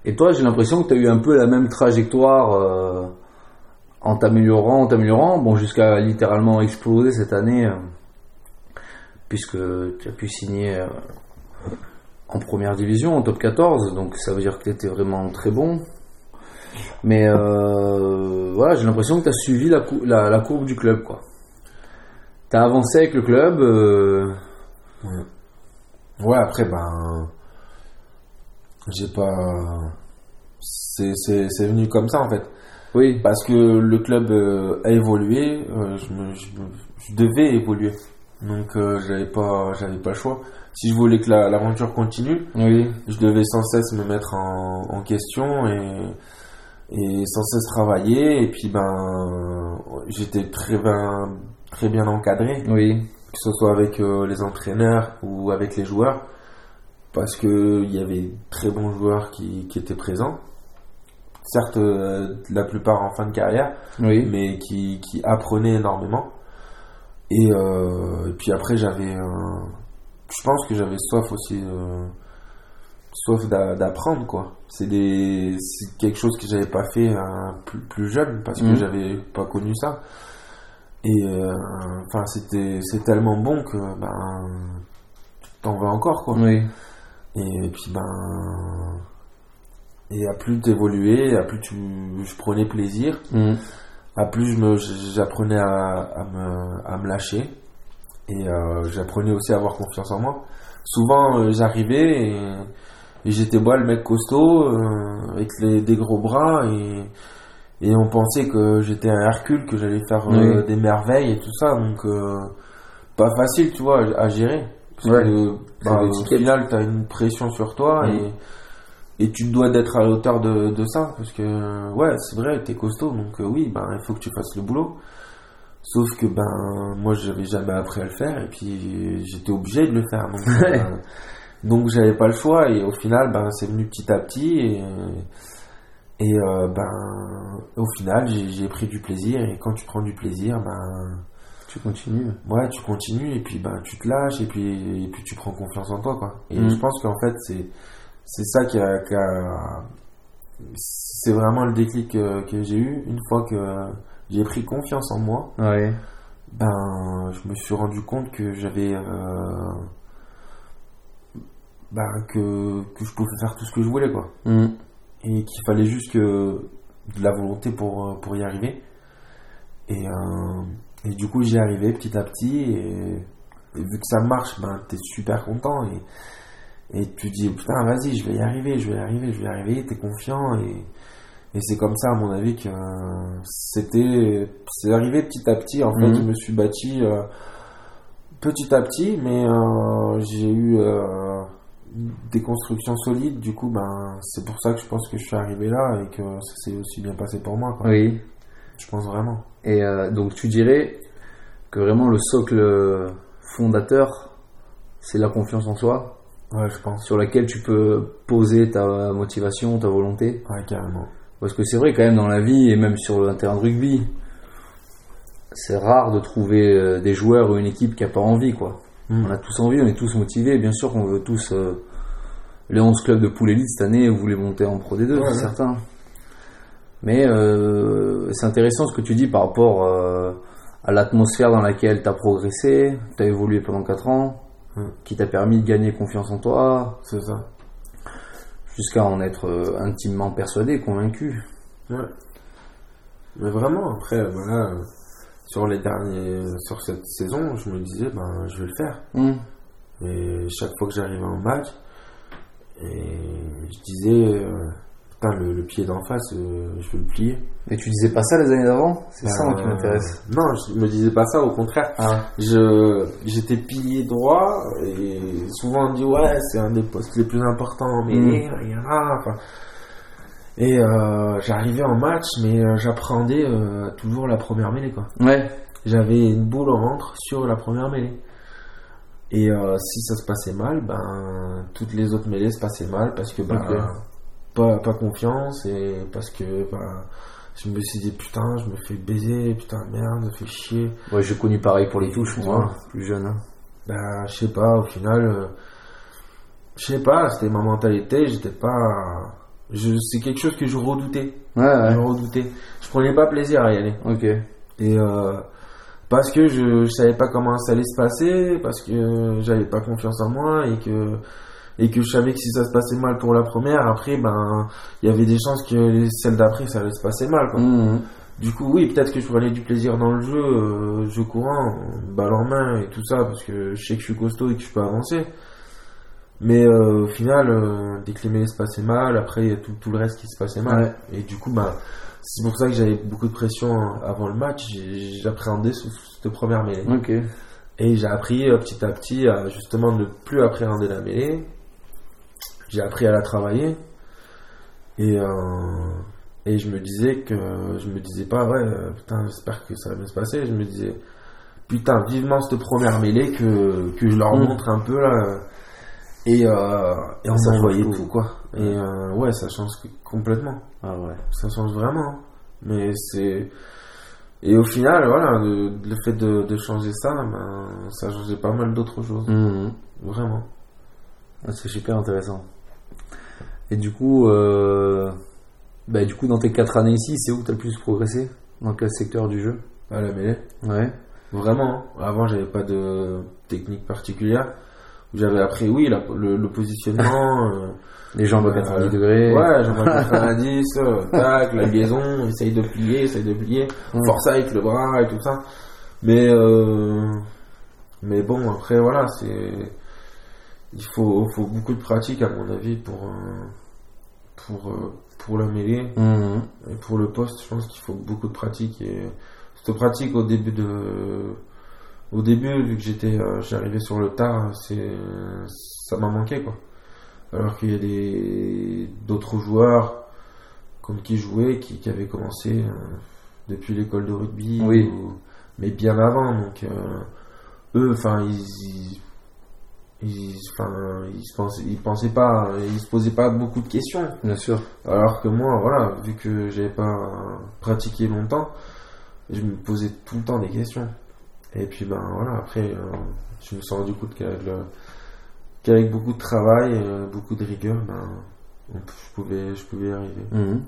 Et toi, j'ai l'impression que tu as eu un peu la même trajectoire euh, en t'améliorant, en t'améliorant, bon, jusqu'à littéralement exploser cette année, euh, puisque tu as pu signer euh, en première division, en top 14, donc ça veut dire que tu étais vraiment très bon. Mais voilà, j'ai l'impression que tu as suivi la, la courbe du club, quoi. Tu as avancé avec le club, euh, Ouais, après, ben. J'ai pas. C'est venu comme ça en fait. oui, Parce que le club euh, a évolué, euh, je, me, je, me- je devais évoluer. Donc euh, j'avais pas, j'avais pas le choix. Si je voulais que la- l'aventure continue, oui, je devais sans cesse me mettre en, en question et, et sans cesse travailler. Et puis ben, j'étais très bien, très bien encadré oui, que ce soit avec euh, les entraîneurs ou avec les joueurs, parce que il y avait très bons joueurs qui, qui étaient présents. Certes, euh, la plupart en fin de carrière, oui, mais qui, qui apprenaient énormément. Et, euh, et puis après, j'avais, je pense que j'avais soif aussi, d'a- d'apprendre quoi. C'est des, quelque chose que j'avais pas fait euh, plus, plus jeune parce que Mhm. j'avais pas connu ça. Et euh, enfin, c'était, c'est tellement bon que ben, t'en veux encore, quoi. Oui. Et puis ben et à plus t'évoluer, à plus tu je prenais plaisir, Mm. à plus je me j'apprenais à, à me à me lâcher et euh, j'apprenais aussi à avoir confiance en moi. Souvent euh, j'arrivais et, et j'étais moi le mec costaud avec les, des gros bras et et on pensait que j'étais un Hercule que j'allais faire euh, Oui. des merveilles et tout ça donc euh, pas facile tu vois à gérer parce Ouais. que bah, au final tu as une pression sur toi Mm. et et tu dois d'être à la hauteur de, de ça parce que ouais c'est vrai t'es costaud donc euh, oui ben il faut que tu fasses le boulot sauf que ben moi j'avais jamais appris à le faire et puis j'étais obligé de le faire donc <laughs> donc j'avais pas le choix et au final ben c'est venu petit à petit et et euh, ben au final j'ai pris du plaisir et quand tu prends du plaisir ben Tu continues. ouais tu continues et puis ben tu te lâches et puis et puis tu prends confiance en toi quoi et Mm. je pense qu'en fait c'est c'est ça qui a, c'est vraiment le déclic que j'ai eu une fois que j'ai pris confiance en moi Ouais. ben je me suis rendu compte que j'avais euh, ben, que que je pouvais faire tout ce que je voulais quoi Mm. Et qu'il fallait juste que de la volonté pour, euh, pour y arriver. Et, euh, et du coup, j'y arrivé petit à petit. Et, et vu que ça marche, ben, t'es super content. Et, et tu dis, putain, vas-y, je vais y arriver, je vais y arriver, je vais y arriver. T'es confiant. Et, et c'est comme ça, à mon avis, que euh, c'était. C'est arrivé petit à petit. En fait, Mhm. je me suis bâti euh, petit à petit, mais j'ai eu. Des constructions solides, du coup, ben, c'est pour ça que je pense que je suis arrivé là et que ça s'est aussi bien passé pour moi. Quoi. Oui. Je pense vraiment. Et euh, donc tu dirais que vraiment le socle fondateur, c'est la confiance en soi, Ouais, je pense. sur laquelle tu peux poser ta motivation, ta volonté? Ouais, carrément. Parce que c'est vrai quand même dans la vie et même sur un terrain de rugby, c'est rare de trouver euh, des joueurs ou une équipe qui a pas envie quoi. Mm. On a tous envie, on est tous motivés. Bien sûr qu'on veut tous euh, les 11 clubs de poule élite cette année, vous voulez monter en Pro D2, Ouais, c'est certain. Mais euh, c'est intéressant ce que tu dis par rapport euh, à l'atmosphère dans laquelle tu as progressé, tu as évolué pendant 4 ans, Mm. qui t'a permis de gagner confiance en toi, C'est ça. jusqu'à en être euh, intimement persuadé, convaincu. Ouais. Mais vraiment, après, voilà, sur les derniers, sur cette saison, je me disais, ben, je vais le faire. Mm. Et chaque fois que j'arrivais en match, et je disais, euh, putain, le, le pied d'en face, euh, je vais le plier. Mais tu disais pas ça les années d'avant? C'est ça moi, qui Euh, m'intéresse. Non, je me disais pas ça, au contraire. Ah. je j'étais pilier droit et souvent on dit ouais c'est un des postes les plus importants en mêlée Mm. enfin. Et euh, j'arrivais en match mais euh, j'appréhendais euh, toujours la première mêlée quoi Ouais. j'avais une boule au ventre sur la première mêlée et euh, si ça se passait mal ben toutes les autres mêlées se passaient mal parce que ben pas, pas confiance et parce que ben je me suis dit putain je me fais baiser putain merde ça fait chier Ouais, j'ai connu pareil pour les touches, moi, Ouais. plus jeune. hein. bah, je sais pas, au final, je sais pas, c'était ma mentalité, j'étais pas. C'est quelque chose que je redoutais. Ouais, Je redoutais. Je prenais pas plaisir à y aller. Ok. Et euh, parce que je, je savais pas comment ça allait se passer, parce que j'avais pas confiance en moi et que et que je savais que si ça se passait mal pour la première, après ben il y avait des chances que celle d'après ça allait se passer mal quoi. Mhm. Du coup, oui, peut-être que je prenais du plaisir dans le jeu, euh, jeu courant, balle en main et tout ça, parce que je sais que je suis costaud et que je peux avancer. Mais euh, au final, euh, dès que les mêlées se passaient mal, après, il y a tout, tout le reste qui se passait mal. Ouais. Et du coup, bah, c'est pour ça que j'avais beaucoup de pression hein, avant le match. J'appréhendais ce- cette première mêlée. Et j'ai appris euh, petit à petit à justement ne plus appréhender la mêlée. J'ai appris à la travailler. Et, euh, et je me disais que je me disais pas ouais putain j'espère que ça va bien se passer. Je me disais putain vivement cette première mêlée que, que je leur Mm. montre un peu là. Et, euh, et on m'envoyait tout. quoi. Et euh, ouais ça change complètement Ah ouais. ça change vraiment. hein. Mais c'est. Et au final, voilà, le, le fait de, de changer ça, ben, ça changeait pas mal d'autres choses. Mhm. Vraiment. Ah, c'est super intéressant. Et du coup, euh, bah, du coup, dans tes 4 années ici, c'est où tu as le plus progressé? Dans quel secteur du jeu? À la mêlée. Ouais. Vraiment. hein. Avant, j'avais pas de technique particulière. J'avais appris, oui, la- le, le positionnement. euh, <laughs> Les jambes à Euh, 90 degrés. Ouais, j'aimerais 90, <laughs> euh, tac, la liaison, essaye de plier, essaye de plier, Ouais. force avec le bras et tout ça. Mais, euh, mais bon, après, voilà, c'est, il faut, faut beaucoup de pratique, à mon avis, pour, euh, pour, euh, pour la mêlée. Mhm. Et pour le poste, je pense qu'il faut beaucoup de pratique. Et cette pratique au début de, au début, vu que j'étais, euh, j'arrivais sur le tard, c'est, ça m'a manqué quoi. Alors qu'il y a des d'autres joueurs contre qui jouais qui, qui avaient commencé euh, depuis l'école de rugby, Oui. ou- mais bien avant. Donc euh, eux, enfin ils, ils, ils se pensaient, ils pensaient pas, ils se posaient pas beaucoup de questions. Bien sûr. Alors que moi, voilà, vu que j'avais pas pratiqué longtemps, je me posais tout le temps des questions. Et puis ben voilà, après, euh, je me suis rendu compte qu'avec le- qu'avec beaucoup de travail, euh, beaucoup de rigueur, ben je pouvais, je pouvais y arriver. Mhm.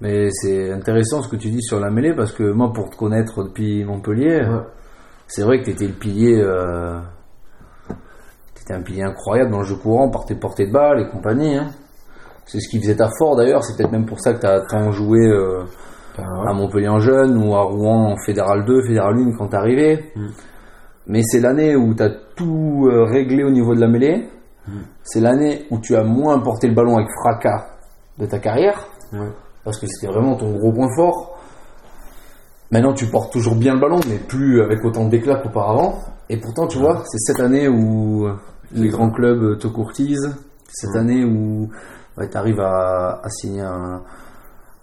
Mais c'est intéressant ce que tu dis sur la mêlée parce que moi, pour te connaître depuis Montpellier, Ouais. c'est vrai que tu étais le pilier. Euh... Tu un pilier incroyable dans le jeu courant par tes portées de balles et compagnie. hein. C'est ce qui faisait ta force d'ailleurs. C'est peut-être même pour ça que tu as tant joué. À Montpellier en jeune ou à Rouen en Fédéral 2, Fédéral 1 quand t'es arrivé. Mm. Mais c'est l'année où tu as tout euh, réglé au niveau de la mêlée. Mm. C'est l'année où tu as moins porté le ballon avec fracas de ta carrière parce que c'était vraiment ton gros point fort. Maintenant, tu portes toujours bien le ballon, mais plus avec autant d'éclat qu'auparavant. Et pourtant, tu vois, c'est cette année où les grands clubs te courtisent. Cette Ouais. année où tu arrives à, à signer un,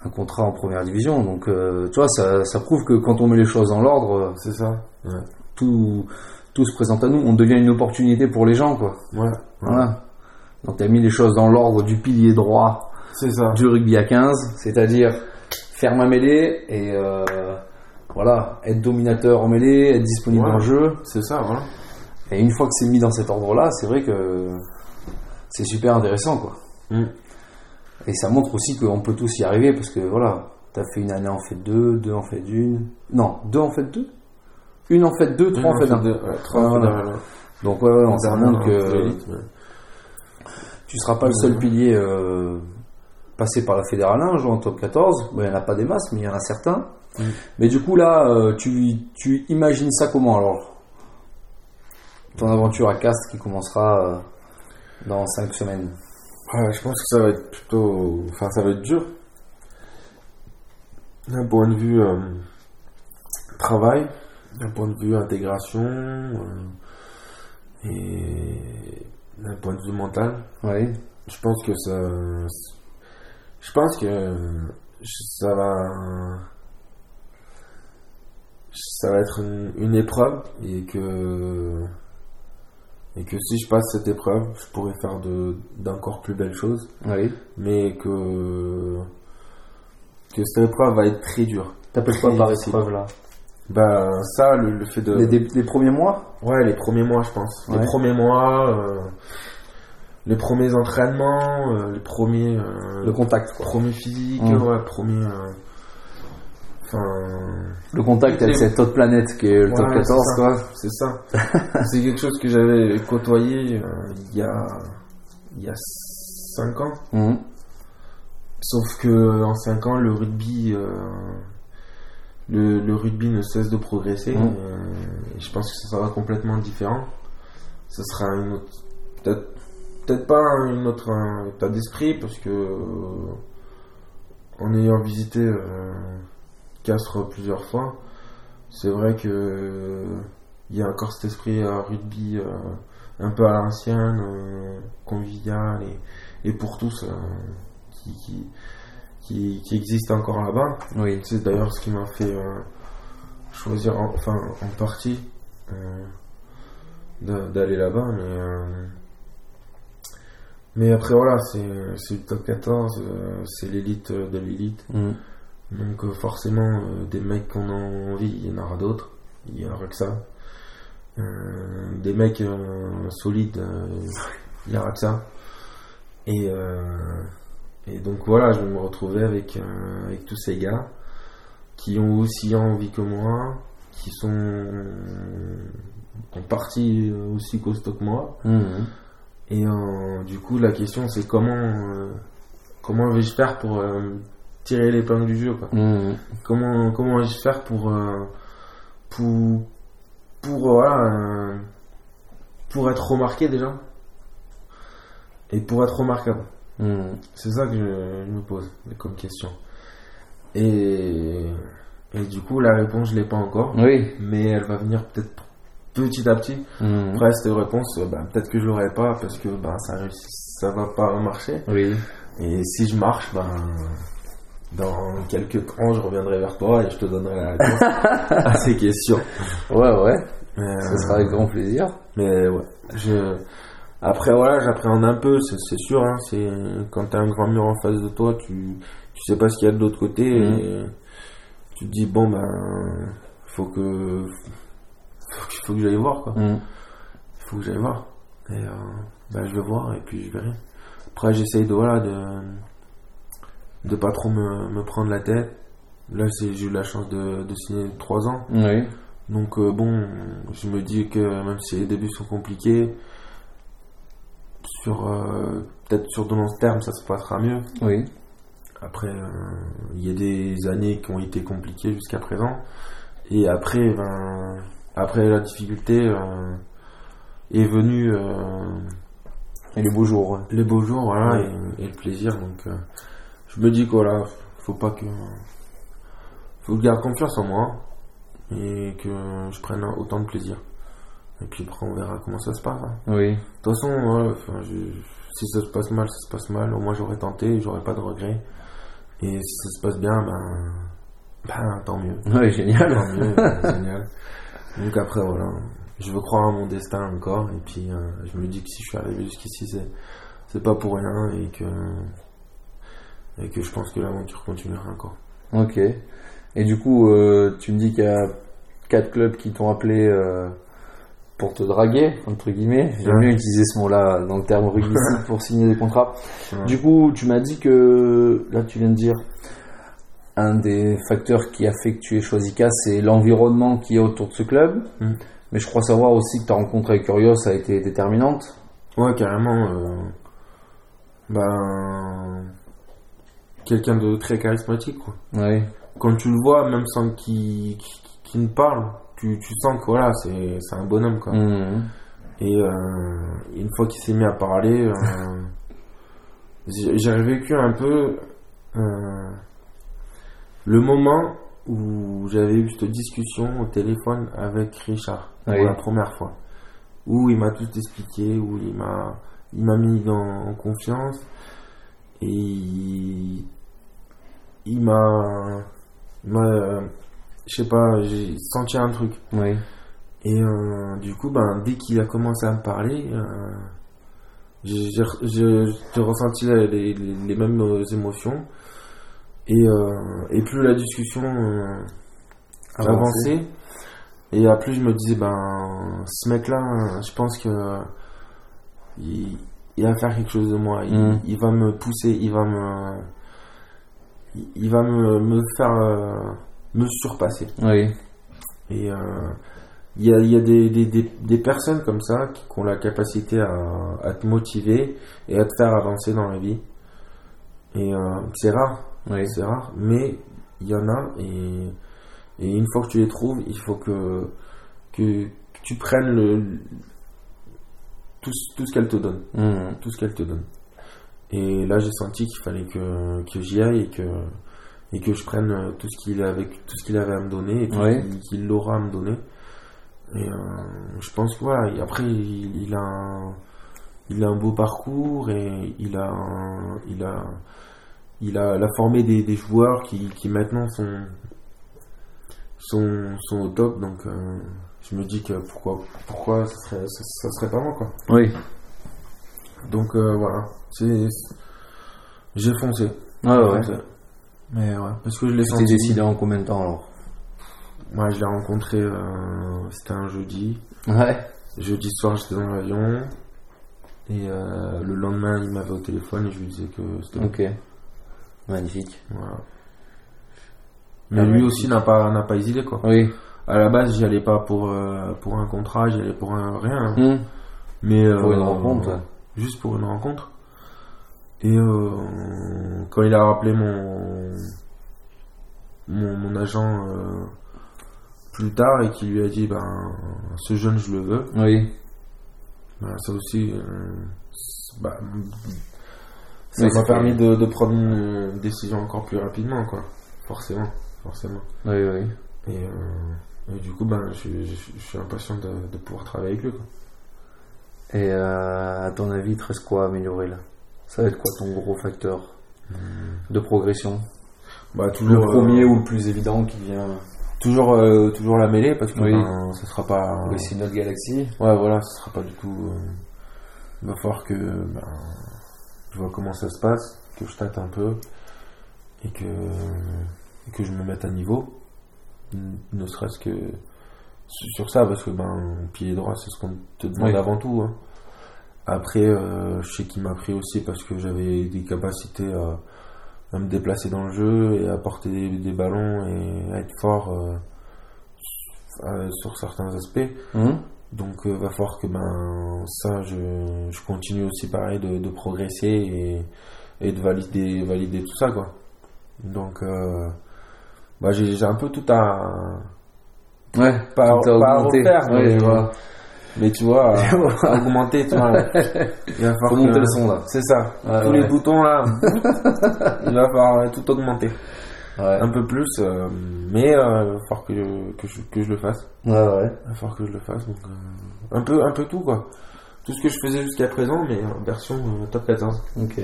un contrat en première division. Donc, euh, tu vois, ça, ça prouve que quand on met les choses dans l'ordre, C'est ça. Ouais. tout, tout se présente à nous. On devient une opportunité pour les gens, quoi. Ouais. ouais. Voilà. Donc, tu as mis les choses dans l'ordre du pilier droit C'est ça. du rugby à 15, c'est-à-dire faire ma mêlée et euh, voilà, être dominateur en mêlée, être disponible Ouais. le jeu. C'est ça, voilà. Et une fois que c'est mis dans cet ordre-là, c'est vrai que c'est super intéressant, quoi. Mm. Et ça montre aussi qu'on peut tous y arriver parce que voilà, t'as fait une année en fait deux, deux en fait d'une, non, deux en fait deux, une en fait deux, trois en fait un. deux. Ouais, trois Ouais, en fait un. Donc ouais, ouais, on ça montre que ouais. tu seras pas le seul pilier euh, passé par la fédérale 1, jouant en top 14. Bon, il n'y en a pas des masses, mais il y en a certains. Mm. Mais du coup, là, euh, tu, tu imagines ça comment alors? Ton aventure à Castres qui commencera euh, dans 5 semaines. Ouais, je pense que ça va être plutôt. Enfin, ça va être dur. D'un point de vue euh, travail, d'un point de vue intégration, euh, et d'un point de vue mental. Oui. Je pense que ça. Je pense que ça va. Ça va être une, une épreuve et que. Et que si je passe cette épreuve, je pourrais faire de- d'encore plus belles choses Oui. mais que que cette épreuve va être très dure. T'appelles quoi par épreuve là Bah ça, le, le fait de les, premiers mois? Ouais les premiers mois, je pense, Ouais. les premiers mois, euh, les premiers entraînements, euh, les premiers euh, Le contact, quoi. physiques, Mm. ouais, premiers. Le contact avec cette autre planète qui est le top Ouais, 14, c'est quoi. c'est ça. c'est quelque chose que j'avais côtoyé euh, il y a il y a 5 ans. Mhm. Sauf que en 5 ans, le rugby, euh, le, le rugby ne cesse de progresser. Mm. euh, et je pense que ça sera complètement différent. Ce sera une autre, peut-être, peut-être pas une autre un état d'esprit parce que en ayant visité Castres plusieurs fois, c'est vrai que il y a encore cet esprit euh, rugby euh, un peu à l'ancienne, euh, convivial et, et pour tous. qui, qui, qui, qui existe encore là-bas. Oui. C'est d'ailleurs ce qui m'a fait choisir, en, enfin en partie, d'aller là-bas. Mais, euh, mais après voilà, c'est le top 14, euh, c'est l'élite de l'élite. Mhm. Donc euh, forcément, euh, des mecs qu'on a envie, il y en aura d'autres. Il y aura que ça. Euh, des mecs solides, <laughs> il y aura que ça. Et, euh, et donc voilà, je vais me retrouver avec, avec tous ces gars qui ont aussi envie que moi, qui sont en partie aussi costauds que moi. Mhm. Et du coup, la question c'est comment comment vais-je faire pour tirer l'épingle du jeu quoi. Mhm. Comment comment vais-je faire pour euh, pour pour voilà euh, pour être remarqué déjà et pour être remarquable. Mhm. C'est ça que je, je me pose comme question. Et et du coup, la réponse je l'ai pas encore, Oui. mais elle va venir peut-être petit à petit. Après, cette réponse, euh, bah, peut-être que je l'aurai pas parce que bah, ça ça va pas marcher. Oui. Et si je marche, ben, dans quelques temps, je reviendrai vers toi et je te donnerai la réponse <laughs> à ces questions. Ouais, ouais. Mais, Ce sera avec grand plaisir. mais ouais, je... après voilà, j'appréhende un peu, c'est sûr. Hein, c'est quand t'as un grand mur en face de toi, tu tu sais pas ce qu'il y a de l'autre côté Mhm. et tu te dis bon ben faut que faut que, faut que j'aille voir quoi. Mhm. Il faut que j'aille voir. Et euh, bah, je vais voir et puis je verrai. Après, j'essaye de, voilà, de, de pas trop me, me prendre la tête. Là, j'ai eu la chance de, de signer 3 ans. Oui. Donc, euh, bon, je me dis que même si les débuts sont compliqués, sur euh, peut-être sur de long terme, ça se passera mieux. Oui. Après, euh, il y a des années qui ont été compliquées jusqu'à présent. Et après, ben, après la difficulté est venue Et les beaux jours. les beaux jours, voilà, et, et le plaisir. Donc, je me dis que voilà, faut pas que, faut que je garde confiance en moi et que je prenne autant de plaisir. Et puis après, on verra comment ça se passe. hein. Oui. De toute façon, voilà, enfin, je- si ça se passe mal, ça se passe mal. Au moins, j'aurais tenté, j'aurais pas de regrets. Et si ça se passe bien, ben, ben tant mieux. <laughs> Oui, Tant génial. mieux, ben, <laughs> génial. Donc après, voilà, je veux croire à mon destin encore. Et puis, euh, je me dis que si je suis arrivé jusqu'ici, c'est, c'est pas pour rien et que, et que je pense que l'aventure continuera encore. Ok. Et du coup, euh, tu me dis qu'il y a quatre clubs qui t'ont appelé euh, pour te draguer, entre guillemets. J'aime Ouais. bien utiliser ce mot-là dans le terme rugbyistique <laughs> pour signer des contrats. Ouais. Du coup, tu m'as dit que, là tu viens de dire, un des facteurs qui a fait que tu aies choisi CAS, c'est l'environnement qui est autour de ce club. Mm. Mais je crois savoir aussi que ta rencontre avec Curios a été déterminante. Ouais, carrément. euh, ben, quelqu'un de très charismatique, quoi. Quand tu le vois, même sans qu'il ne parle, tu, tu sens que voilà, c'est un bonhomme quoi. Mhm. Et euh, une fois qu'il s'est mis à parler, euh, <laughs> j'ai j'ai vécu un peu euh, le moment où j'avais eu cette discussion au téléphone avec Richard Oui. pour la première fois, où il m'a tout expliqué, où il m'a il m'a mis dans, en confiance et il, il m'a euh, je sais pas j'ai senti un truc Oui. et euh, du coup, ben, dès qu'il a commencé à me parler, euh, j'ai ressenti les, les- les mêmes euh, émotions. Et, euh, et plus la discussion Avançait. avançait, et à plus je me disais, ben, ce mec-là, je pense que il, il va faire quelque chose de moi. Il, Mhm. il va me pousser, il va me, il, va me, me faire euh, me surpasser. Oui. Et euh, il y a, il y a des, des, des, des personnes comme ça qui, qui ont la capacité à, à te motiver et à te faire avancer dans la vie. Et euh, c'est rare, Oui. c'est rare, mais il y en a et, et une fois que tu les trouves, il faut que, que, que tu prennes le, tout, ce- tout ce qu'elles te donnent Mhm. tout ce qu'elle te donne. Et là, j'ai senti qu'il fallait que, que j'y aille et que, et que je prenne euh, tout ce qu'il avait, tout ce qu'il avait à me donner et tout Ouais. ce qu'il- qu'il aura à me donner. Et euh, je pense que voilà, et après, il, il a un, il a un beau parcours et il a, un- il a, il a, il a formé des, des joueurs qui, qui maintenant sont, sont, sont au top. Donc, euh, je me dis que pourquoi, pourquoi ça serait, ça, ça serait pas moi, quoi. Oui. Donc euh, voilà, c'est j'ai foncé. Ouais, ouais. Foncé. Mais ouais, parce que je l'ai senti. décidé en combien de temps alors? Moi, je l'ai rencontré, euh, c'était un jeudi. Ouais. Jeudi soir, j'étais dans l'avion. Et euh, le lendemain, il m'avait au téléphone et je lui disais que c'était. Ok. Magnifique. Voilà. Mais Ah, lui aussi n'a pas, n'a pas hésité quoi. Oui. À la base, j'y allais pas pour, euh, pour un contrat, j'y allais pour un rien. Hmm. Mais, Pour euh, une rencontre. ouais. Juste pour une rencontre. Et euh, quand il a rappelé mon, mon, mon agent plus tard et qu'il lui a dit ben ce jeune je le veux, Oui. ben, ça aussi bah, ça m'a permis de, de prendre une décision encore plus rapidement quoi. Forcément, forcément. Oui, oui. Et, et du coup ben je, suis- je, suis- je suis impatient de, de pouvoir travailler avec lui quoi. Et euh, à ton avis, il te reste quoi à améliorer là? Ça va être quoi ton gros facteur de progression? Bah, Le toujours, premier euh, ou le plus évident qui vient toujours, euh, toujours la mêlée parce que Oui. ben, ça sera pas. Oui, c'est notre galaxie. Ouais, voilà, ce sera pas du tout. euh, Il va falloir que ben, je vois comment ça se passe, que je tâte un peu et que, et que je me mette à niveau. Ne serait-ce que sur ça, parce que ben, pied droit, c'est ce qu'on te demande Oui. avant tout. hein. Après, euh, je sais qu'il m'a pris aussi parce que j'avais des capacités à, à me déplacer dans le jeu et à porter des, des ballons et à être fort euh, euh, sur certains aspects. Hum Donc euh, va falloir que ben ça je, je continue aussi pareil de, de progresser et, et de valider valider tout ça quoi. Donc bah j'ai un peu tout à Ouais, pas, tout pas à augmenté. refaire Ouais, mais, je vois. mais tu vois <laughs> à- augmenter tu vois. <laughs> Il va falloir Faut que- monter le son là. C'est ça. Ouais, Tous ouais. les boutons là. <laughs> il va falloir tout augmenter. Ouais, Un peu plus euh, mais euh, il va falloir que je, que je que je le fasse. ouais, ouais. Il va falloir que je le fasse. Donc, euh, un, peu, un peu tout, quoi. Tout ce que je faisais jusqu'à présent, mais en version euh, top 14. Ok.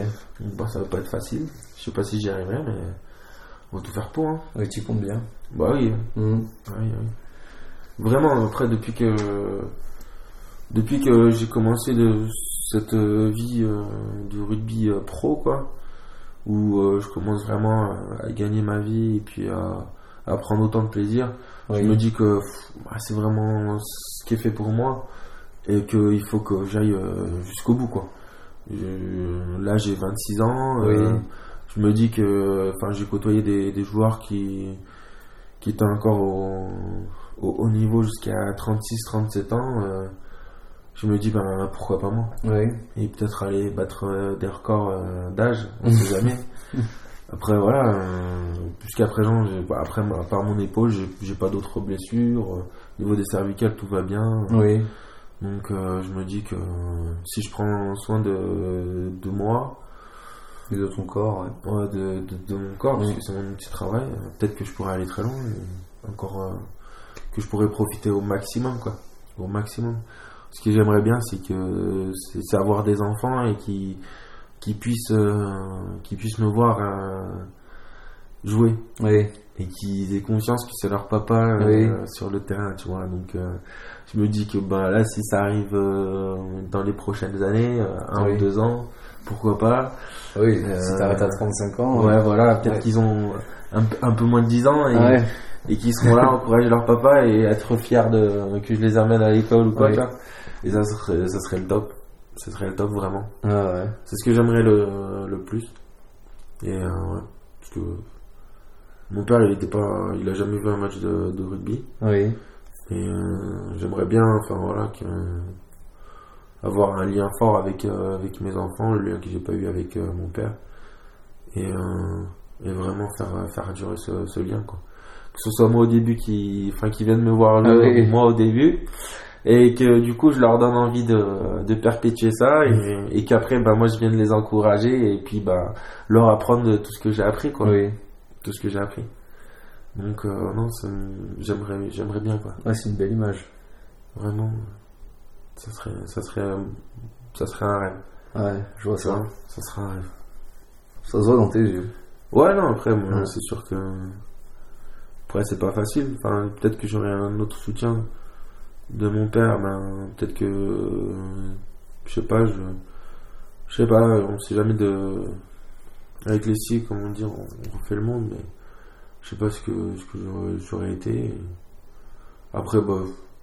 Bah, ça va pas être facile. Je sais pas si j'y arriverai, mais on va tout faire pour. Hein. Oui, tu comptes bien. Bah oui, oui, oui. Vraiment, après, depuis que, depuis que j'ai commencé de cette euh, vie euh, du rugby euh, pro, quoi, où euh, je commence vraiment à, gagner ma vie et puis à, à prendre autant de plaisir, Oui. je me dis que bah, c'est vraiment ce qui est fait pour moi et qu'il faut que j'aille jusqu'au bout quoi. Je- là j'ai 26 ans, Oui. Je me dis que enfin j'ai côtoyé des, des joueurs qui qui étaient encore au, au haut niveau jusqu'à 36-37 ans. euh, je me dis ben pourquoi pas moi? Oui. et peut-être aller battre euh, des records euh, d'âge, on <laughs> sait jamais. Après voilà, jusqu'à présent, bah, après à part mon épaule, j'ai pas d'autres blessures. Au niveau des cervicales, tout va bien. Oui. Donc je me dis que si je prends soin de, de moi, de ton corps, ouais. de, de, de mon corps, parce que c'est mon petit travail, peut-être que je pourrais aller très loin, encore euh, que je pourrais profiter au maximum, quoi, au maximum. Ce que j'aimerais bien, c'est que c'est avoir des enfants et qui qui puissent euh, qui puissent me voir euh, jouer. Et qu'ils aient conscience que c'est leur papa sur le terrain, tu vois. Donc, je me dis que bah, là, si ça arrive dans les prochaines années, un ou deux ans, pourquoi pas. Oui, Euh, si t'arrêtes à 35 ans. Ouais, voilà, peut-être Ouais. qu'ils ont un, un peu moins de 10 ans et, Ouais. et qu'ils seront là, encourager leur papa et être fiers de, que je les amène à l'école ou quoi, vois. Et ça serait, ça serait le top. Ce serait le top vraiment. Ah ouais. C'est ce que j'aimerais le, le plus. Et euh, ouais, parce que mon père, il était pas, il a jamais vu un match de, de rugby. Oui. Et euh, j'aimerais bien, enfin voilà, que, avoir un lien fort avec euh, avec mes enfants, le lien que j'ai pas eu avec euh, mon père. Et, euh, et vraiment faire faire durer ce, ce lien quoi. Que ce soit moi au début qui, enfin qui viennent me voir le, Ah oui. moi au début. Et que du coup je leur donne envie de, de perpétuer ça et, et qu'après bah moi je viens de les encourager et puis bah leur apprendre tout ce que j'ai appris quoi Oui. tout ce que j'ai appris donc non j'aimerais j'aimerais bien quoi Ouais, c'est une belle image. vraiment ça serait ça serait ça serait un rêve Ouais, je vois ça. ça serait un rêve Ça se voit dans tes yeux. ouais non après moi Ouais. c'est sûr que après c'est pas facile enfin peut-être que j'aurais un autre soutien de mon père ben peut-être que euh, je sais pas je je sais pas on sait jamais de avec les scies comment dire on, refait le monde mais je sais pas ce que ce que j'aurais- j'aurais été après bah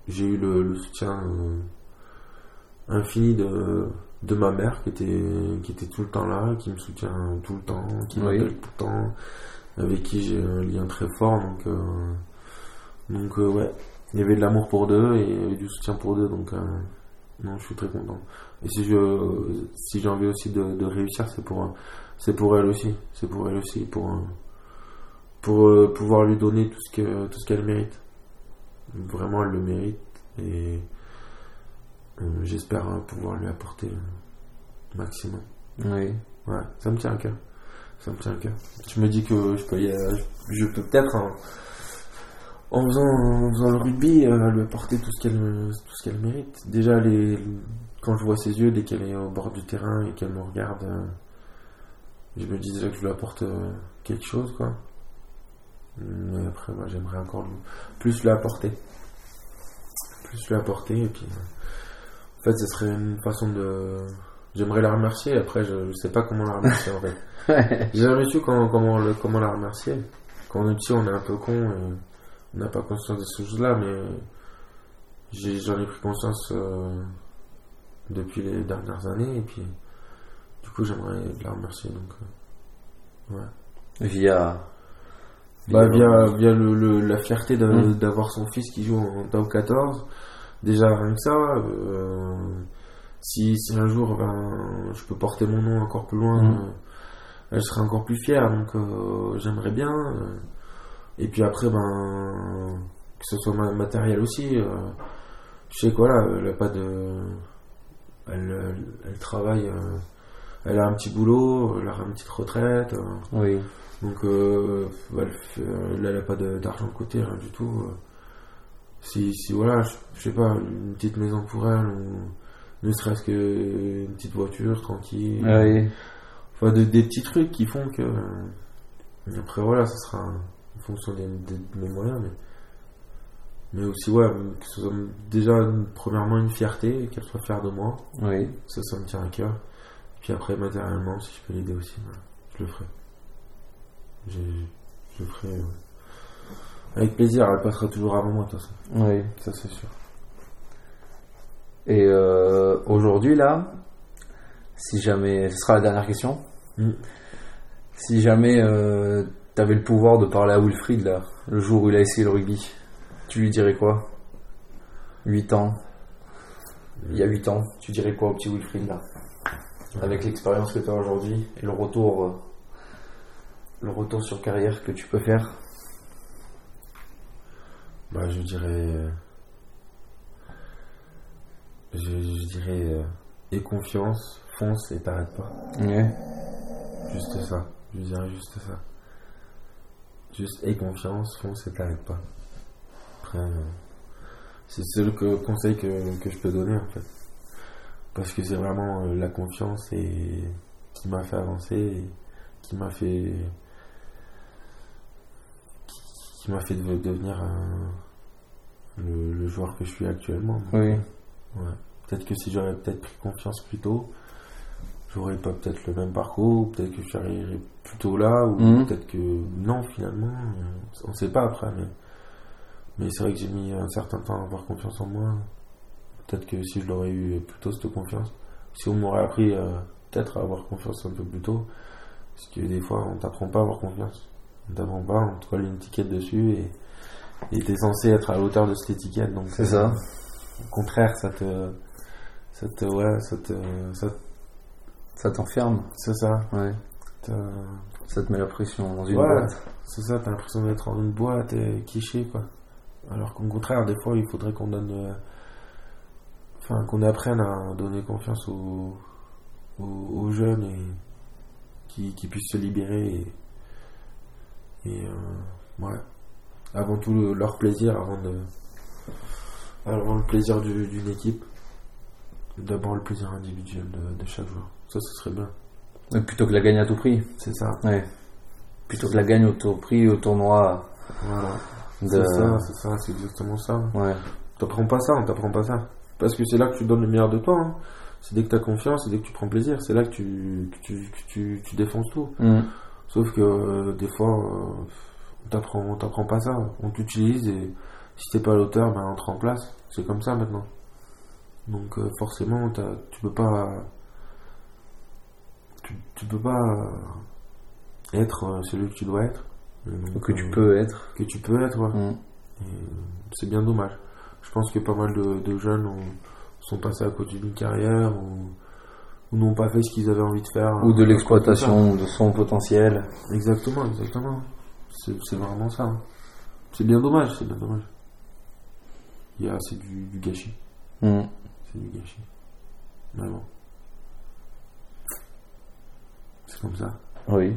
j'ai eu le, le soutien euh, infini de de ma mère qui était qui était tout le temps là qui me soutient tout le temps qui Oui. m'appelle tout le temps avec qui j'ai un lien très fort donc euh, Donc, euh, ouais, il y avait de l'amour pour deux et il y avait du soutien pour deux. Donc, euh, non, je suis très content. Et si je si j'ai envie aussi de, de réussir, c'est pour, c'est pour elle aussi. C'est pour elle aussi. Pour, pour pouvoir lui donner tout ce que tout ce qu'elle mérite. Vraiment, elle le mérite. Et j'espère euh, pouvoir lui apporter le maximum. Oui. Ouais, ça me tient à cœur. Ça me tient à cœur. Je me dis que je peux, y- euh, je peux peut-être, en, en faisant, en faisant le rugby, euh, lui apporter tout ce qu'elle tout ce qu'elle mérite. Déjà, les, quand je vois ses yeux, dès qu'elle est au bord du terrain et qu'elle me regarde, euh, je me dis déjà que je lui apporte euh, quelque chose, quoi. Mais après, bah, j'aimerais encore plus lui apporter. Plus lui apporter, et puis. euh, en fait, ce serait une façon de. J'aimerais la remercier, après, je, je sais pas comment la remercier en fait. <laughs> J'ai jamais su comment, comment, le- comment la remercier. Quand on est petit, on est un peu con et on n'a pas conscience de ces choses-là, mais j'en ai, pris conscience euh, depuis les dernières années, et puis du coup, j'aimerais la remercier. Donc, euh, ouais. Via. Bah, via, via le, le- la fierté de- Mm. d'avoir son fils qui joue en top 14. Déjà, rien que ça. euh, si, si un jour ben, je peux porter mon nom encore plus loin, Mm. euh, elle sera encore plus fière. Donc, euh, j'aimerais bien. euh. et puis après, ben, que ce soit ma- matériel aussi. je sais quoi là, elle a pas de. Elle, elle, travaille. elle a un petit boulot, elle a une petite retraite. Oui. donc, elle fait- là, elle n'a pas d'argent de côté, rien du tout. Si, si voilà, je, je sais pas, une petite maison pour elle, ou ne serait-ce qu'une petite voiture tranquille. Oui. Enfin, de- des petits trucs qui font que. euh, après, voilà, ça sera en fonction des, des- de mes moyens, mais. Mais aussi, ouais, que ce soit déjà, premièrement, une fierté, qu'elle soit fière de moi. Oui. Ça, ça me tient à cœur. Puis après, matériellement, si je peux l'aider aussi, bah, je le ferai. Je, je le ferai. euh, Avec plaisir, elle passera toujours avant moi, de toute façon. Oui. Ça, c'est sûr. Et euh, aujourd'hui, là, si jamais. Ce sera la dernière question. Mm. Si jamais tu avais le pouvoir de parler à Wilfried, là, le jour où il a essayé le rugby, tu lui dirais quoi? 8 ans. Il y a 8 ans, tu dirais quoi au petit Wilfried, là? Avec l'expérience que tu as aujourd'hui et le retour. euh, le retour sur carrière que tu peux faire. Bah, je dirais. euh, Je, je dirais. euh, Aie confiance, fonce et t'arrête pas. Ouais. Juste ça. Je dirais juste ça. Juste aie confiance, fonce et t'arrête pas. Après, euh, c'est le seul que- conseil que, que je peux donner en fait. Parce que c'est vraiment euh, la confiance et qui m'a fait avancer, et qui m'a fait. qui, qui m'a fait de- devenir un- le, le joueur que je suis actuellement. Donc, Oui. Ouais. Peut-être que si j'aurais peut-être pris confiance plus tôt, j'aurais pas peut-être le même parcours, peut-être que j'arriverais plus tôt là, ou Mhm. peut-être que non finalement, on sait pas après, mais, mais c'est vrai que j'ai mis un certain temps à avoir confiance en moi. Peut-être que si je l'aurais eu plus tôt cette confiance, si on m'aurait appris euh, peut-être à avoir confiance un peu plus tôt, parce que des fois on t'apprend pas à avoir confiance. On t'apprend pas, on te colle une étiquette dessus et et t'es censé être à la hauteur de cette étiquette, donc C'est ça. au contraire, ça te. Ça te. Ouais, ça te. Ça, Ça t'enferme. c'est ça. Ouais. T'as- Ça te met la pression dans une Ouais, boîte. c'est ça, t'as l'impression d'être dans une boîte et quiché, quoi. Alors qu'au contraire, des fois, il faudrait qu'on donne. euh, Enfin, qu'on apprenne à donner confiance aux, aux, aux jeunes et qui, qui puissent se libérer et. Et. euh, ouais. Avant tout, le- leur plaisir, avant de. Avant le plaisir du- d'une équipe. D'abord le plaisir individuel de, de chaque joueur. Ça, ce serait bien. Plutôt que la gagne à tout prix. C'est ça. Ouais. Plutôt que la gagne au tout prix au tournoi Voilà. de. C'est ça, c'est ça, c'est exactement ça. Ouais. T'apprends pas ça, on t'apprend pas ça. Parce que c'est là que tu donnes le meilleur de toi. hein. C'est dès que t'as confiance, c'est dès que tu prends plaisir, c'est là que tu, que tu, que tu, tu défonces tout. Mm. Sauf que euh, des fois, euh, t'apprend, on t'apprend pas ça. On t'utilise et si t'es pas l'auteur, ben on te remplace. C'est comme ça maintenant. Donc euh, forcément, tu peux pas, tu, tu peux pas être euh, celui que tu dois être. Donc, Que tu euh, peux être. que tu peux être, ouais. Mm. C'est bien dommage. Je pense que pas mal de, de jeunes ont- sont passés à côté d'une carrière ou, ou n'ont pas fait ce qu'ils avaient envie de faire. Ou de l'exploitation de son potentiel. Exactement, exactement. C'est vraiment ça. hein. C'est bien dommage, c'est bien dommage. Il y a, c'est du, du gâchis. C'est du gâchis. Mais bon. C'est comme ça. Oui.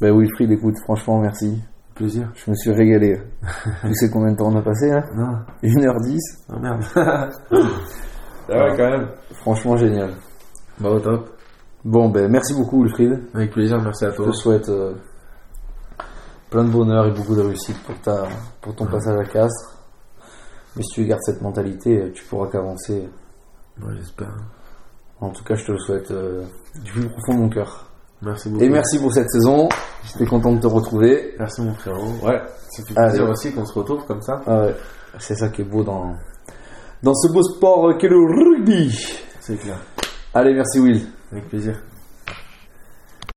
Ben Wilfried, écoute, franchement, merci. Plaisir. Je me suis régalé. <laughs> tu sais combien de temps on a passé, hein? Non. 1h10 Ah merde. <laughs> ah ouais, quand même. Franchement, génial. Bah, au top. Bon, ben merci beaucoup, Wilfried. Avec plaisir, merci à Je toi. te souhaite euh, plein de bonheur et beaucoup de réussite pour, ta, pour ton passage à Castres. Mais si tu gardes cette mentalité, tu pourras qu'avancer. Ouais, j'espère. En tout cas, je te le souhaite euh, du plus profond de mon cœur. Merci beaucoup. Et merci pour cette saison. J'étais content de te retrouver. Merci mon frérot. Ouais, ça fait Allez. plaisir aussi qu'on se retrouve comme ça. Ah ouais, c'est ça qui est beau dans, dans ce beau sport qu'est le rugby. C'est clair. Allez, merci Will. Avec plaisir.